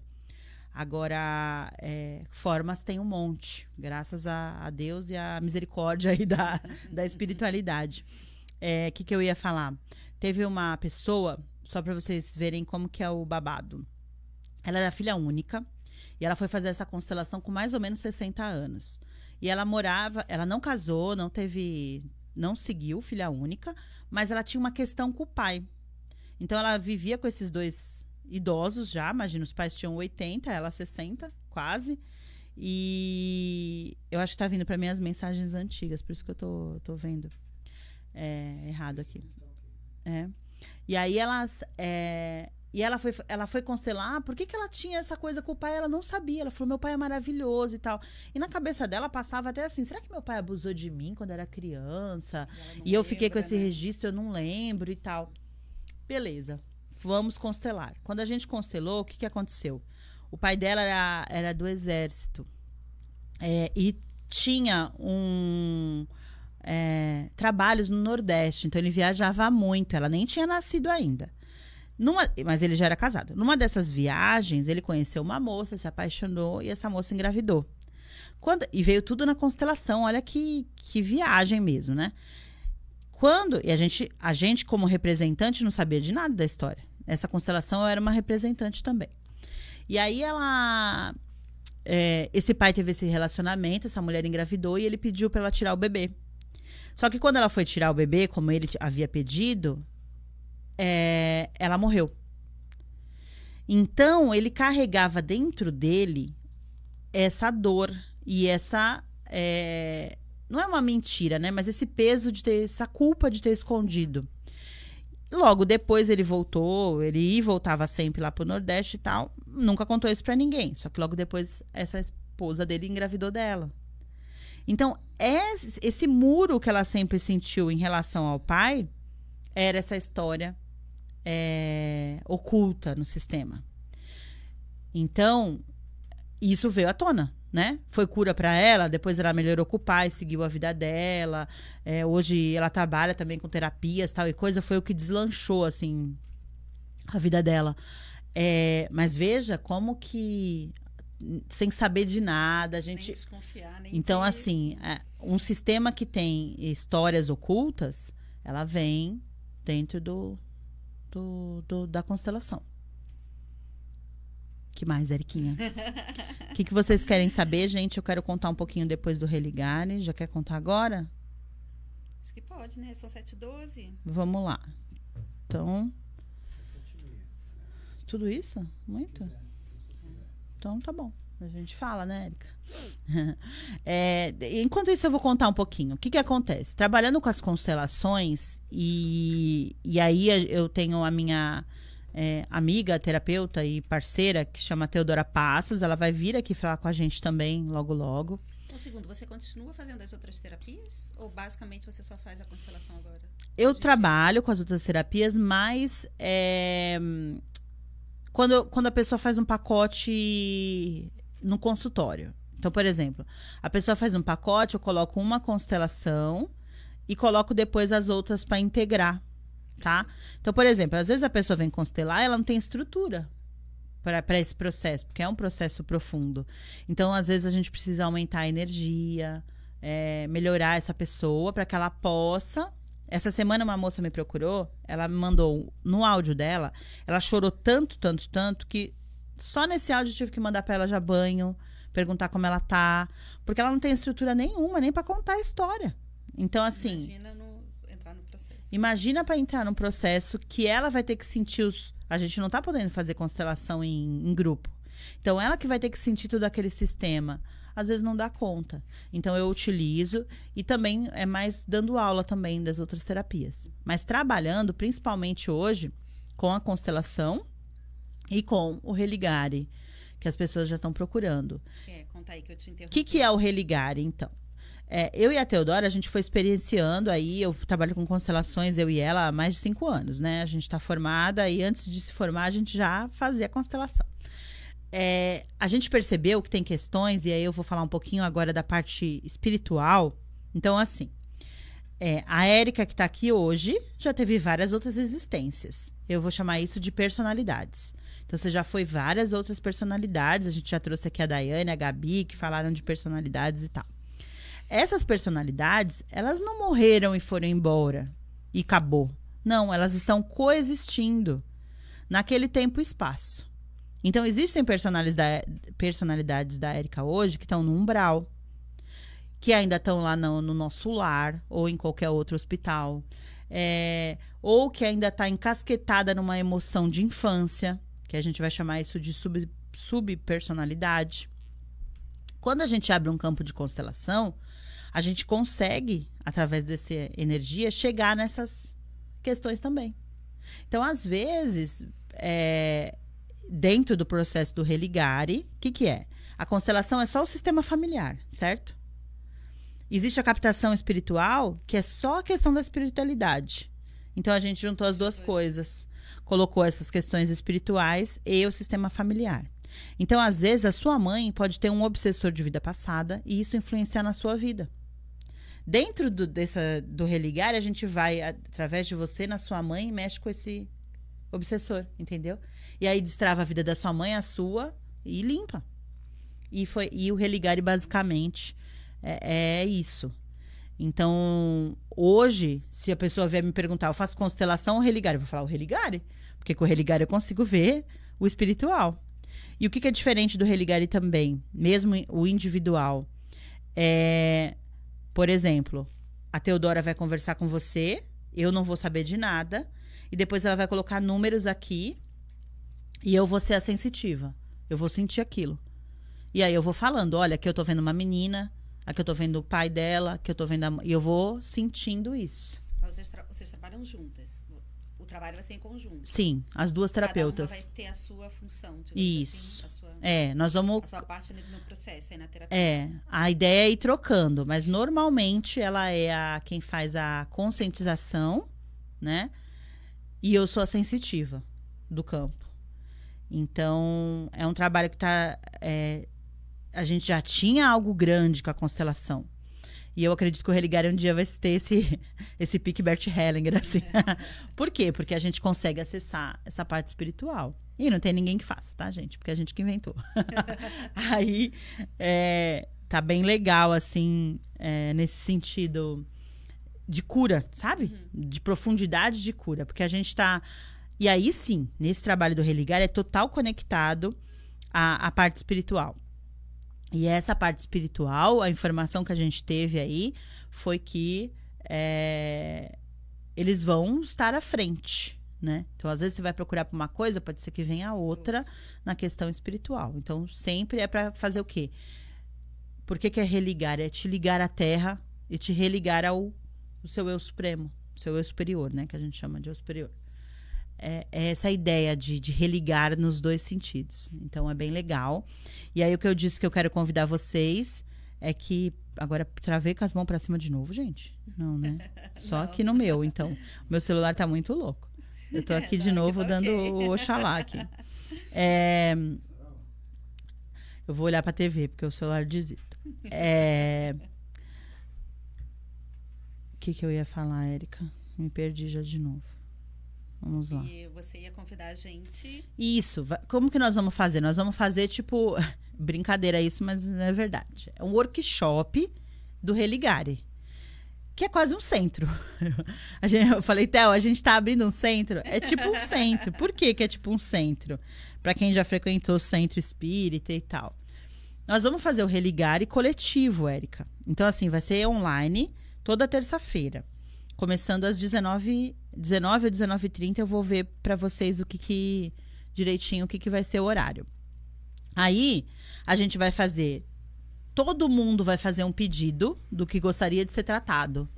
Agora, é, formas tem um monte, graças a, a, Deus e a misericórdia aí da, (laughs) da (laughs) espiritualidade. O é, que, que eu ia falar? Teve uma pessoa, só para vocês verem como que é o babado. Ela era filha única e ela foi fazer essa constelação com mais ou menos 60 anos. E ela morava, ela não casou, não teve, não seguiu filha única, mas ela tinha uma questão com o pai. Então ela vivia com esses dois idosos já, imagina, os pais tinham 80, ela 60, quase. E eu acho que tá vindo para mim as mensagens antigas, por isso que eu tô, tô vendo é, errado aqui. É. E aí elas. É, e ela foi, ela foi constelar, por que, que ela tinha essa coisa com o pai? Ela não sabia. Ela falou, meu pai é maravilhoso e tal. E na cabeça dela passava até assim: será que meu pai abusou de mim quando era criança? E, e eu fiquei com esse né? registro, eu não lembro e tal. Beleza, vamos constelar. Quando a gente constelou, o que, que aconteceu? O pai dela era, era do exército. É, e tinha um é, trabalhos no Nordeste, então ele viajava muito. Ela nem tinha nascido ainda. Numa, mas ele já era casado. Numa dessas viagens, ele conheceu uma moça, se apaixonou e essa moça engravidou. Quando, e veio tudo na constelação, olha que, que viagem mesmo, né? Quando, e a gente, a gente, como representante, não sabia de nada da história. Essa constelação eu era uma representante também. E aí ela. É, esse pai teve esse relacionamento, essa mulher engravidou e ele pediu para ela tirar o bebê. Só que quando ela foi tirar o bebê, como ele havia pedido, é, ela morreu. Então ele carregava dentro dele essa dor e essa é, não é uma mentira, né? Mas esse peso de ter essa culpa de ter escondido. Logo depois ele voltou, ele voltava sempre lá pro Nordeste e tal. Nunca contou isso para ninguém. Só que logo depois essa esposa dele engravidou dela. Então, esse muro que ela sempre sentiu em relação ao pai era essa história é, oculta no sistema. Então, isso veio à tona, né? Foi cura para ela, depois ela melhorou com o pai, seguiu a vida dela. É, hoje ela trabalha também com terapias tal e coisa. Foi o que deslanchou, assim, a vida dela. É, mas veja como que sem saber de nada, a gente nem desconfiar, nem Então de... assim, é, um sistema que tem histórias ocultas, ela vem dentro do, do, do da constelação. que mais, Eriquinha? O (laughs) que, que vocês querem saber, gente? Eu quero contar um pouquinho depois do Religare. Já quer contar agora? Acho que pode, né? São 7h12. Vamos lá. Então. Tudo isso? Muito? Então tá bom. A gente fala, né, Erika? (laughs) é, enquanto isso, eu vou contar um pouquinho. O que, que acontece? Trabalhando com as constelações, e, e aí eu tenho a minha é, amiga, terapeuta e parceira, que chama Teodora Passos. Ela vai vir aqui falar com a gente também, logo, logo. Um segundo, você continua fazendo as outras terapias? Ou basicamente você só faz a constelação agora? Eu gente... trabalho com as outras terapias, mas é, quando, quando a pessoa faz um pacote no consultório. Então, por exemplo, a pessoa faz um pacote, eu coloco uma constelação e coloco depois as outras para integrar, tá? Então, por exemplo, às vezes a pessoa vem constelar, ela não tem estrutura para esse processo, porque é um processo profundo. Então, às vezes a gente precisa aumentar a energia, é, melhorar essa pessoa para que ela possa. Essa semana uma moça me procurou, ela me mandou no áudio dela, ela chorou tanto, tanto, tanto que só nesse áudio eu tive que mandar para ela já banho, perguntar como ela tá, porque ela não tem estrutura nenhuma nem para contar a história. Então assim, imagina no, entrar no processo. Imagina para entrar num processo que ela vai ter que sentir os, a gente não tá podendo fazer constelação em, em grupo. Então ela que vai ter que sentir todo aquele sistema às vezes não dá conta. Então eu utilizo e também é mais dando aula também das outras terapias. Mas trabalhando principalmente hoje com a constelação e com o religare, que as pessoas já estão procurando. É, conta aí que eu te interrompi. O que, que é o religare, então? É, eu e a Teodora, a gente foi experienciando aí, eu trabalho com constelações, eu e ela, há mais de cinco anos, né? A gente está formada e antes de se formar, a gente já fazia constelação é, a gente percebeu que tem questões, e aí eu vou falar um pouquinho agora da parte espiritual. Então, assim, é, a Érica que está aqui hoje já teve várias outras existências. Eu vou chamar isso de personalidades. Então, você já foi várias outras personalidades. A gente já trouxe aqui a Daiane, a Gabi, que falaram de personalidades e tal. Essas personalidades, elas não morreram e foram embora e acabou. Não, elas estão coexistindo naquele tempo e espaço. Então, existem personalidades da, Érica hoje que estão no umbral, que ainda estão lá no, no, nosso lar ou em qualquer outro hospital, é, ou que ainda está encasquetada numa emoção de infância, que a gente vai chamar isso de sub, subpersonalidade. Quando a gente abre um campo de constelação, a gente consegue, através dessa energia, chegar nessas questões também. Então, às vezes, é, dentro do processo do religare, o que, que é? A constelação é só o sistema familiar, certo? Existe a captação espiritual, que é só a questão da espiritualidade. Então a gente juntou as duas coisas. Colocou essas questões espirituais e o sistema familiar. Então, às vezes, a sua mãe pode ter um obsessor de vida passada e isso influenciar na sua vida. Dentro do, dessa, do religar, a gente vai, através de você, na sua mãe, e mexe com esse obsessor, entendeu? E aí destrava a vida da sua mãe, a sua, e limpa. E, foi, e o religare, basicamente, é, é isso. Então, hoje, se a pessoa vier me perguntar, eu faço constelação ou religare? Eu vou falar o religare. Porque com o religare eu consigo ver o espiritual. E o que, que é diferente do religare também, mesmo o individual? É, por exemplo, a Teodora vai conversar com você, eu não vou saber de nada, e depois ela vai colocar números aqui e eu vou ser a sensitiva. Eu vou sentir aquilo. E aí eu vou falando, olha, aqui eu tô vendo uma menina, aqui eu tô vendo o pai dela, aqui eu tô vendo a... E eu vou sentindo isso. Vocês, tra vocês trabalham juntas? O trabalho vai ser em conjunto? Sim, as duas terapeutas. Cada uma vai ter a sua função. Assim, isso. Assim, sua, é, nós vamos... A sua parte no processo aí na terapia. É, a ideia é ir trocando, mas normalmente ela é a quem faz a conscientização, né? E eu sou a sensitiva do campo. Então, é um trabalho que está. É, a gente já tinha algo grande com a constelação. E eu acredito que o Religar um dia vai ter esse, (laughs) esse pique Bert Hellinger, assim. (laughs) Por quê? Porque a gente consegue acessar essa parte espiritual. E não tem ninguém que faça, tá, gente? Porque é a gente que inventou. (laughs) Aí, é, tá bem legal, assim, é, nesse sentido de cura, sabe? Uhum. De profundidade de cura. Porque a gente está e aí sim, nesse trabalho do religar é total conectado à, à parte espiritual. E essa parte espiritual, a informação que a gente teve aí foi que é, eles vão estar à frente, né? Então, às vezes você vai procurar por uma coisa, pode ser que venha outra na questão espiritual. Então, sempre é para fazer o quê? Por que, que é religar? É te ligar à terra e te religar ao, ao seu eu supremo, seu eu superior, né? Que a gente chama de eu superior é, é essa ideia de, de religar nos dois sentidos. Então é bem legal. E aí o que eu disse que eu quero convidar vocês é que agora travei com as mãos para cima de novo, gente. Não, né? (laughs) Só Não. aqui no meu, então. O meu celular tá muito louco. Eu tô (laughs) aqui de novo dando o Oxalá aqui. É, eu vou olhar pra TV, porque o celular desista. É, o que, que eu ia falar, Érica? Me perdi já de novo. Vamos lá. E você ia convidar a gente. Isso. Como que nós vamos fazer? Nós vamos fazer, tipo, (laughs) brincadeira isso, mas não é verdade. É um workshop do Religare. Que é quase um centro. (laughs) A gente, eu falei, Theo, a gente tá abrindo um centro. É tipo um centro. Por que, que é tipo um centro? Para quem já frequentou o centro espírita e tal. Nós vamos fazer o Religare coletivo, Érica. Então, assim, vai ser online toda terça-feira. Começando às 19, 19 ou 19h30, eu vou ver para vocês o que, que direitinho o que, que vai ser o horário. Aí, a gente vai fazer. Todo mundo vai fazer um pedido do que gostaria de ser tratado.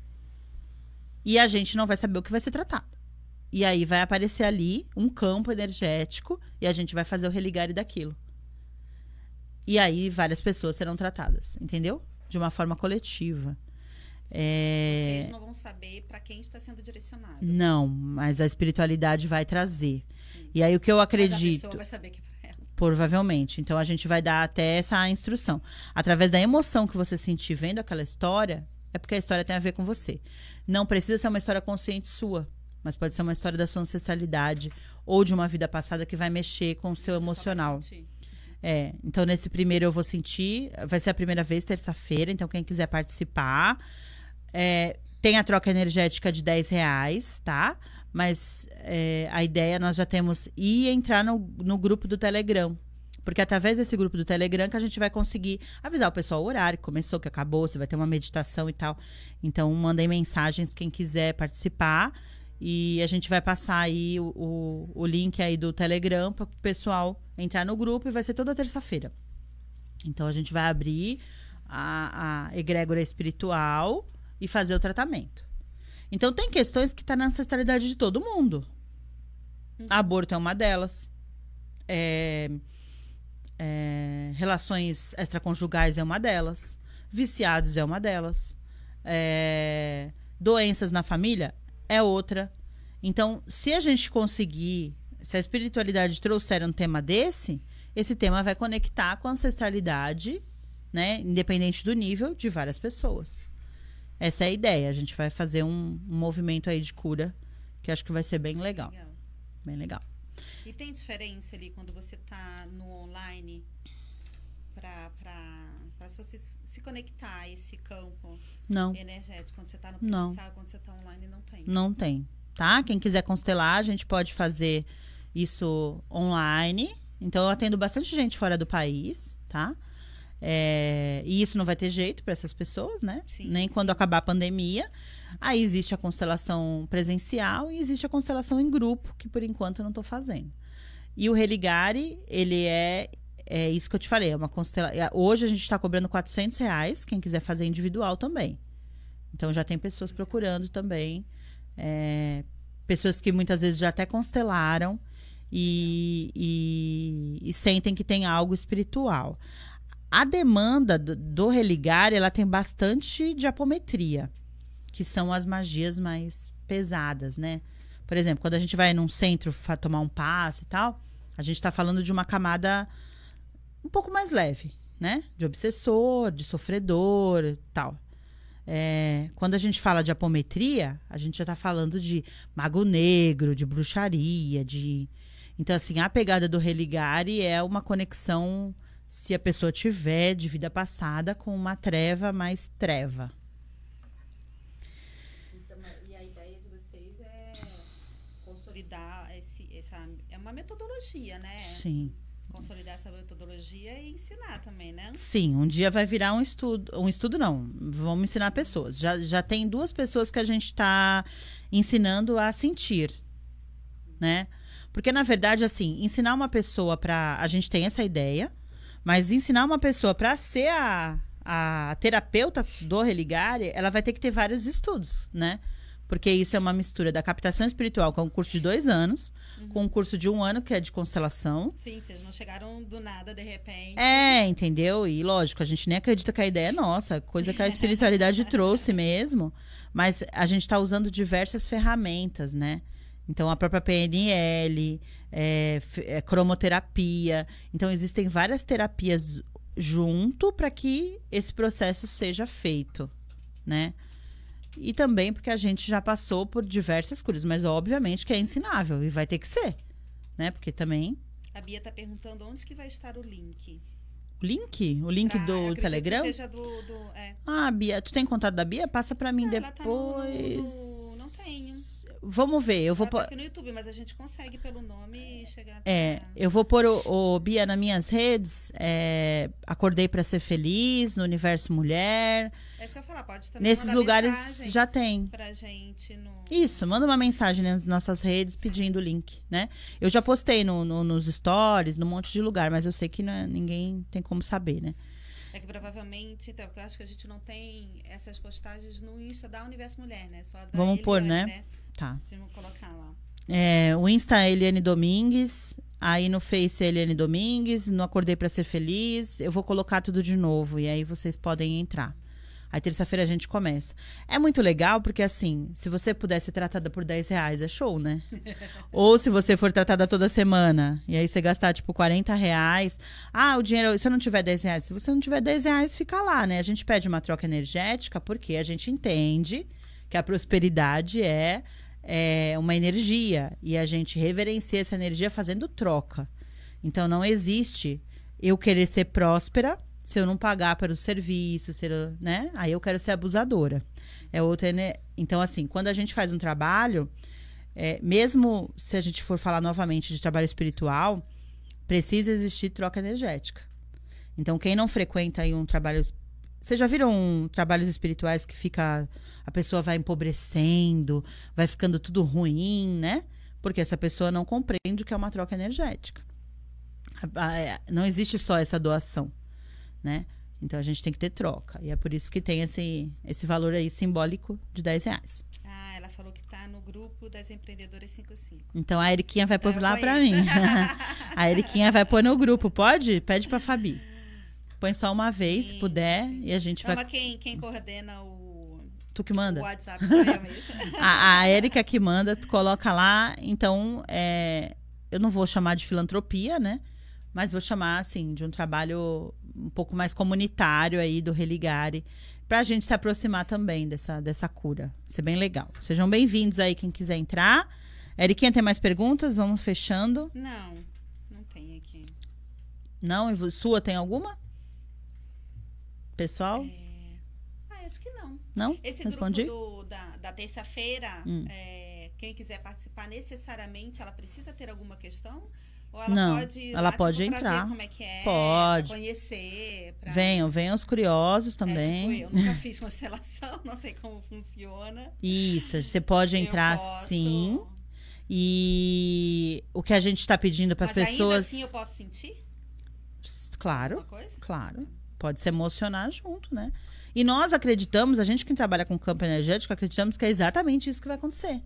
E a gente não vai saber o que vai ser tratado. E aí vai aparecer ali um campo energético e a gente vai fazer o religare daquilo. E aí várias pessoas serão tratadas, entendeu? De uma forma coletiva. É... Vocês não vão saber para quem está sendo direcionado. Não, mas a espiritualidade vai trazer. E aí o que eu Mas a acredito, pessoa vai saber que é para ela. provavelmente. Então a gente vai dar até essa instrução. Através da emoção que você sentir vendo aquela história, é porque a história tem a ver com você. Não precisa ser uma história consciente sua, mas pode ser uma história da sua ancestralidade ou de uma vida passada que vai mexer com o seu Você emocional. É, então nesse primeiro eu vou sentir, vai ser a primeira vez, terça-feira, então quem quiser participar, é, tem a troca energética de 10 reais, tá? Mas é, a ideia nós já temos ir entrar no, no grupo do Telegram. Porque através desse grupo do Telegram que a gente vai conseguir avisar o pessoal o horário, que começou, que acabou, se vai ter uma meditação e tal. Então, mandem mensagens quem quiser participar. E a gente vai passar aí o, o, o link aí do Telegram para o pessoal entrar no grupo e vai ser toda terça-feira. Então a gente vai abrir a, a egrégora espiritual e fazer o tratamento. Então tem questões que tá na ancestralidade de todo mundo. Aborto é uma delas. É, é, relações extraconjugais é uma delas. Viciados é uma delas. É, doenças na família é outra. Então, se a gente conseguir, se a espiritualidade trouxer um tema desse, esse tema vai conectar com a ancestralidade, né, independente do nível de várias pessoas. Essa é a ideia. A gente vai fazer um, um movimento aí de cura que acho que vai ser bem legal, Legal. bem legal. E tem diferença ali quando você está no online para se você se conectar a esse campo Não, energético, quando você está no Não. presencial, quando você está online, não tem. não tem, tá? Quem quiser constelar, a gente pode fazer isso online. Então eu atendo bastante gente fora do país, tá? É, e isso não vai ter jeito para essas pessoas, né? Sim, Nem quando sim. acabar a pandemia. Aí existe a constelação presencial e existe a constelação em grupo, que por enquanto eu não estou fazendo. E o Religare, ele é, é isso que eu te falei, é uma constelação. Hoje a gente está cobrando 400 reais, quem quiser fazer individual também. Então já tem pessoas procurando também. é, pessoas que muitas vezes já até constelaram e, e- e sentem que tem algo espiritual. A demanda do, religar, ela tem bastante de apometria, que são as magias mais pesadas, né? Por exemplo, quando a gente vai num centro tomar um passe e tal, a gente está falando de uma camada um pouco mais leve, né? De obsessor, de sofredor tal. É, quando a gente fala de apometria, a gente já está falando de mago negro, de bruxaria, de. Então, assim, a pegada do religare é uma conexão, se a pessoa tiver de vida passada, com uma treva mais treva. Então, e a ideia de vocês é consolidar esse, essa. É uma metodologia, né? Sim. Consolidar essa metodologia e ensinar também, né? Sim, um dia vai virar um estudo. Um estudo não, vamos ensinar pessoas. Já, já tem duas pessoas que a gente está ensinando a sentir, né? Porque, na verdade, assim, ensinar uma pessoa para A gente tem essa ideia, mas ensinar uma pessoa para ser a, a terapeuta do Religare, ela vai ter que ter vários estudos, né? Porque isso é uma mistura da captação espiritual, que é um curso de dois anos, com um curso de um ano, que é de constelação. Sim, vocês não chegaram do nada, de repente. É, entendeu? E lógico, a gente nem acredita que a ideia é nossa, coisa que a (laughs) espiritualidade trouxe mesmo, mas a gente está usando diversas ferramentas, né? Então, a própria PNL, é, é, cromoterapia. Então, existem várias terapias junto para que esse processo seja feito, né? E também porque a gente já passou por diversas curas, mas obviamente que é ensinável e vai ter que ser, né? Porque também. A Bia está perguntando onde que vai estar o link. O link? O link pra, do Telegram? Que seja do, do é. Ah, Bia, tu tem contato da Bia? Passa para mim Não, depois. Tá no, no, não tenho. Vamos ver, eu vou pôr. Aqui no YouTube, mas a gente consegue pelo nome chegar. É, eu vou pôr o, o Bia nas minhas redes. É, acordei para ser feliz no Universo Mulher. É isso que eu ia falar, pode também. Nesses lugares já tem. Pra gente no... Isso, manda uma mensagem nas nossas redes pedindo o link, né? Eu já postei no, no, nos stories, num monte de lugar, mas eu sei que é, ninguém tem como saber, né? É que provavelmente, então, eu acho que a gente não tem essas postagens no Insta da Universo Mulher, né? Só da Vamos pôr, né? né? Tá. Colocar lá. É, o Insta é Eliane Domingues, aí no Face é Eliane Domingues, no Acordei para Ser Feliz. Eu vou colocar tudo de novo e aí vocês podem entrar. Aí terça-feira a gente começa. É muito legal porque, assim, se você puder ser tratada por 10 reais, é show, né? (laughs) Ou se você for tratada toda semana e aí você gastar, tipo, 40 reais. Ah, o dinheiro, se eu não tiver 10 reais, se você não tiver 10 reais, fica lá, né? A gente pede uma troca energética porque a gente entende que a prosperidade é é, uma energia e a gente reverencia essa energia fazendo troca. Então não existe eu querer ser próspera se eu não pagar pelo serviço, ser, né? Aí eu quero ser abusadora. É outra? Então assim, quando a gente faz um trabalho, é, mesmo se a gente for falar novamente de trabalho espiritual, precisa existir troca energética. Então quem não frequenta aí um trabalho vocês já viram trabalhos espirituais que fica a pessoa vai empobrecendo, vai ficando tudo ruim, né? Porque essa pessoa não compreende o que é uma troca energética. É, não existe só essa doação, né? Então a gente tem que ter troca. E é por isso que tem esse, esse valor aí simbólico de 10 reais. Ah, ela falou que está no grupo das empreendedoras 55. Então a Eriquinha vai pôr lá para mim. (laughs) a Eriquinha vai pôr no grupo, pode? Pede para Fabi. Põe só uma vez, sim, se puder, sim. e a gente vai. Mas quem, quem coordena o. Tu que manda? O WhatsApp sou eu mesmo. a, a Érica que manda, tu coloca lá. Então, é, eu não vou chamar de filantropia, né? Mas vou chamar, assim, de um trabalho um pouco mais comunitário aí do Religare, para a gente se aproximar também dessa, dessa cura. Ser bem legal. Sejam bem-vindos aí, quem quiser entrar. Eriquinha, tem mais perguntas? Vamos fechando. Não, não tem aqui. Não? E sua tem alguma? Pessoal? É... Ah, acho que não. Não? Esse Respondi? grupo do, da, da terça-feira, hum. é, quem quiser participar necessariamente, ela precisa ter alguma questão? Ou ela não, pode ela tipo, pode entrar. como é que é, pode. Pra conhecer. Pra... Venham, venham os curiosos também. É, tipo, eu nunca (laughs) fiz constelação, não sei como funciona. Isso, você pode entrar sim. E o que a gente está pedindo para as pessoas. Ainda assim eu posso sentir? Claro. Claro pode se emocionar junto, né? E nós acreditamos, a gente que trabalha com campo energético, acreditamos que é exatamente isso que vai acontecer.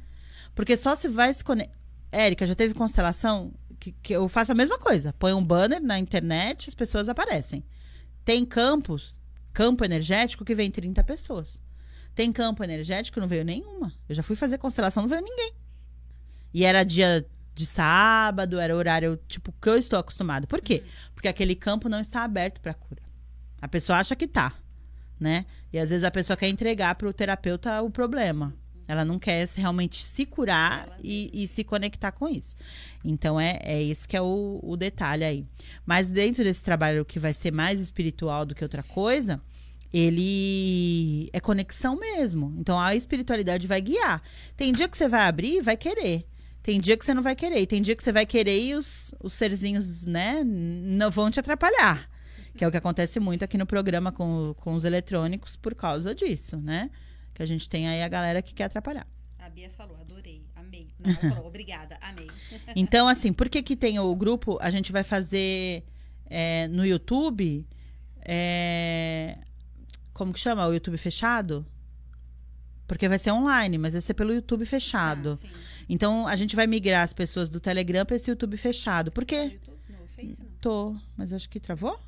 Porque só se vai se conectar. Érica, já teve constelação que, que eu faço a mesma coisa. Põe um banner na internet, as pessoas aparecem. Tem campos, campo energético que vem 30 pessoas. Tem campo energético que não veio nenhuma. Eu já fui fazer constelação, não veio ninguém. E era dia de sábado, era horário tipo que eu estou acostumado. Por quê? Uhum. Porque aquele campo não está aberto para cura. A pessoa acha que tá, né? E às vezes a pessoa quer entregar para o terapeuta o problema. Ela não quer realmente se curar e, e, se conectar com isso. Então, é, é esse que é o, o detalhe aí. Mas dentro desse trabalho que vai ser mais espiritual do que outra coisa, ele é conexão mesmo. Então, a espiritualidade vai guiar. Tem dia que você vai abrir e vai querer. Tem dia que você não vai querer. Tem dia que você vai querer e os, os serzinhos, né, não vão te atrapalhar. Que é o que acontece muito aqui no programa com, com os eletrônicos por causa disso, né? Que a gente tem aí a galera que quer atrapalhar. A Bia falou, adorei, amei. Não, ela falou, (laughs) obrigada, amei. então, assim, por que que tem o grupo? A gente vai fazer é, no YouTube. É, como que chama? O YouTube fechado? Porque vai ser online, mas vai ser pelo YouTube fechado. Ah, então, a gente vai migrar as pessoas do Telegram para esse YouTube fechado. Por quê? No YouTube? No Face, não? Tô, mas acho que travou?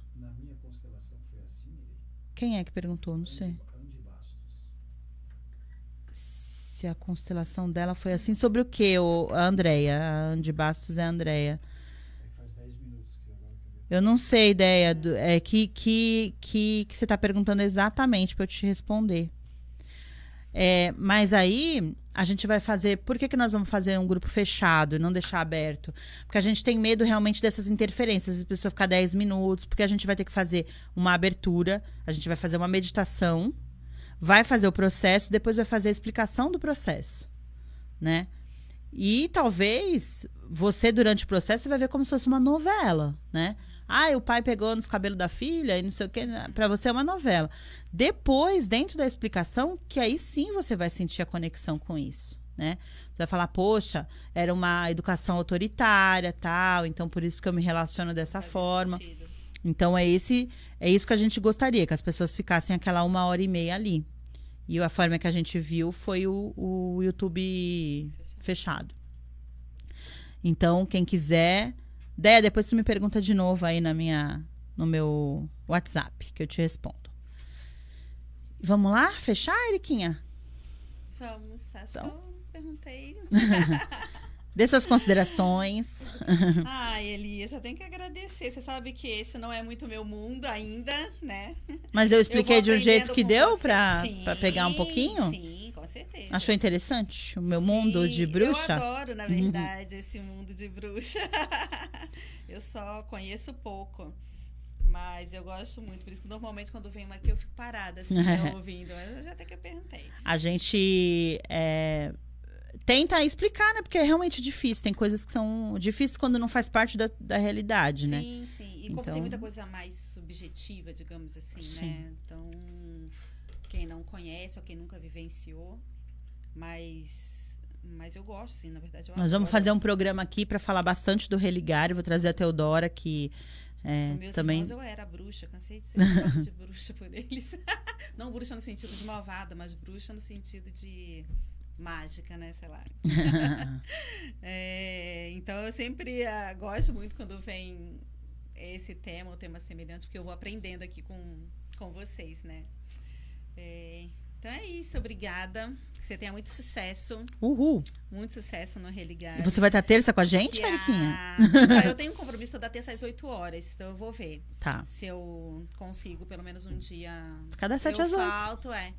Quem é que perguntou? Não sei. se a constelação dela foi assim. Sobre o que, a Andréia? A Andy Bastos é a Andréia. Eu não sei ideia do, é que que que, que você está perguntando exatamente para eu te responder. É, mas aí a gente vai fazer. Por que, que nós vamos fazer um grupo fechado e não deixar aberto? Porque a gente tem medo realmente dessas interferências, a pessoa ficar 10 minutos, porque a gente vai ter que fazer uma abertura, a gente vai fazer uma meditação, vai fazer o processo, depois vai fazer a explicação do processo, né? E talvez você, durante o processo, vai ver como se fosse uma novela, né? Ah, o pai pegou nos cabelos da filha e não sei o que. Para você é uma novela. Depois, dentro da explicação, que aí sim você vai sentir a conexão com isso, né? Você vai falar, poxa, era uma educação autoritária, tal, então por isso que eu me relaciono dessa Faz forma. Sentido. Então é esse, é isso que a gente gostaria, que as pessoas ficassem aquela uma hora e meia ali. E a forma que a gente viu foi o, o YouTube fechado. Então, quem quiser, Déia, depois tu me pergunta de novo aí na minha, no meu WhatsApp, que eu te respondo. Vamos lá? Fechar, Eriquinha? Vamos, acho então. que eu perguntei. (laughs) Dê suas considerações. (laughs) Ai, Elias, eu tenho que agradecer. Você sabe que esse não é muito meu mundo ainda, né? Mas eu expliquei eu de um jeito que deu para pegar um pouquinho? Sim, com certeza. Achou interessante o meu sim, mundo de bruxa? Eu adoro, na uhum. verdade, uhum. esse mundo de bruxa. (laughs) eu só conheço pouco. Mas eu gosto muito, por isso que normalmente quando venho aqui eu fico parada, assim, (laughs) ouvindo. Mas eu já até que eu perguntei. A gente é, tenta explicar, né? Porque é realmente difícil. Tem coisas que são difíceis quando não faz parte da, da realidade, sim, né? Sim, sim. E como então... tem muita coisa mais subjetiva, digamos assim, sim. né? Então, quem não conhece ou quem nunca vivenciou, mas mas eu gosto, sim, na verdade. Nós vamos fazer um programa aqui para falar bastante do religário. Vou trazer a Teodora, que é, meus também... irmãos eu era bruxa, cansei de ser de bruxa por eles. (laughs) não bruxa no sentido de malvada, mas bruxa no sentido de mágica, né? Sei lá. (laughs) é, então eu sempre uh, gosto muito quando vem esse tema, ou temas semelhantes, porque eu vou aprendendo aqui com, com vocês, né? É, então é isso, obrigada. Que você tenha muito sucesso. Uhul. Muito sucesso no Religar. E você vai estar terça com a gente, Mariquinha? A... eu (laughs) tenho um compromisso da terça às 8 horas, então eu vou ver. Tá. Se eu consigo pelo menos um dia. Cada sete às oito. falto, é.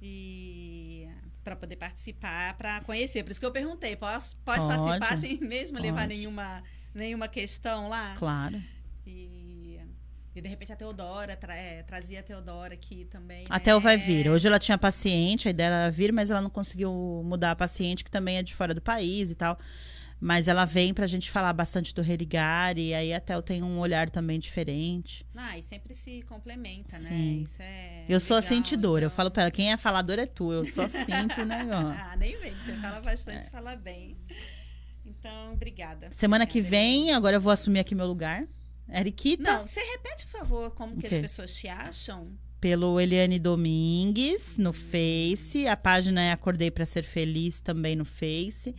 E para poder participar, para conhecer. Por isso que eu perguntei, posso, pode, pode. participar sem mesmo pode. levar nenhuma, nenhuma questão lá? Claro. E, e de repente a Teodora, tra, é, trazia a Teodora aqui também. A né? Theo vai vir. Hoje ela tinha paciente, a ideia era vir, mas ela não conseguiu mudar a paciente, que também é de fora do país e tal. Mas ela vem pra gente falar bastante do religar e aí até eu tenho um olhar também diferente. Ah, e sempre se complementa, né? Sim. né? Isso é. Eu sou a sentidora. Então... Eu falo pra ela, quem é falador é tu. Eu só sinto o (laughs) negócio. ah, nem vem. Você fala bastante, é. fala bem. Então, obrigada. Semana obrigada, que vem, agora eu vou assumir aqui meu lugar. Eriquita. Não, você repete, por favor, como que as pessoas te acham? Pelo Eliane Domingues no Face. A página é Acordei para Ser Feliz também no Face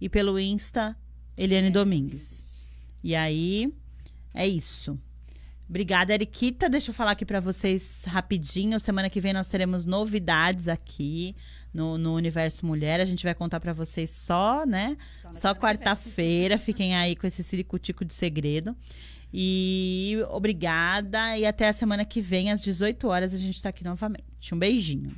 e pelo Insta, Eliane Domingues. E aí, é isso. Obrigada, Eriquita. Deixa eu falar aqui para vocês rapidinho. Semana que vem nós teremos novidades aqui no, no Universo Mulher. A gente vai contar para vocês só, né? Só, só quarta-feira. Fiquem aí com esse ciricutico de segredo. E obrigada. E até a semana que vem, às 18 horas, a gente está aqui novamente. Um beijinho.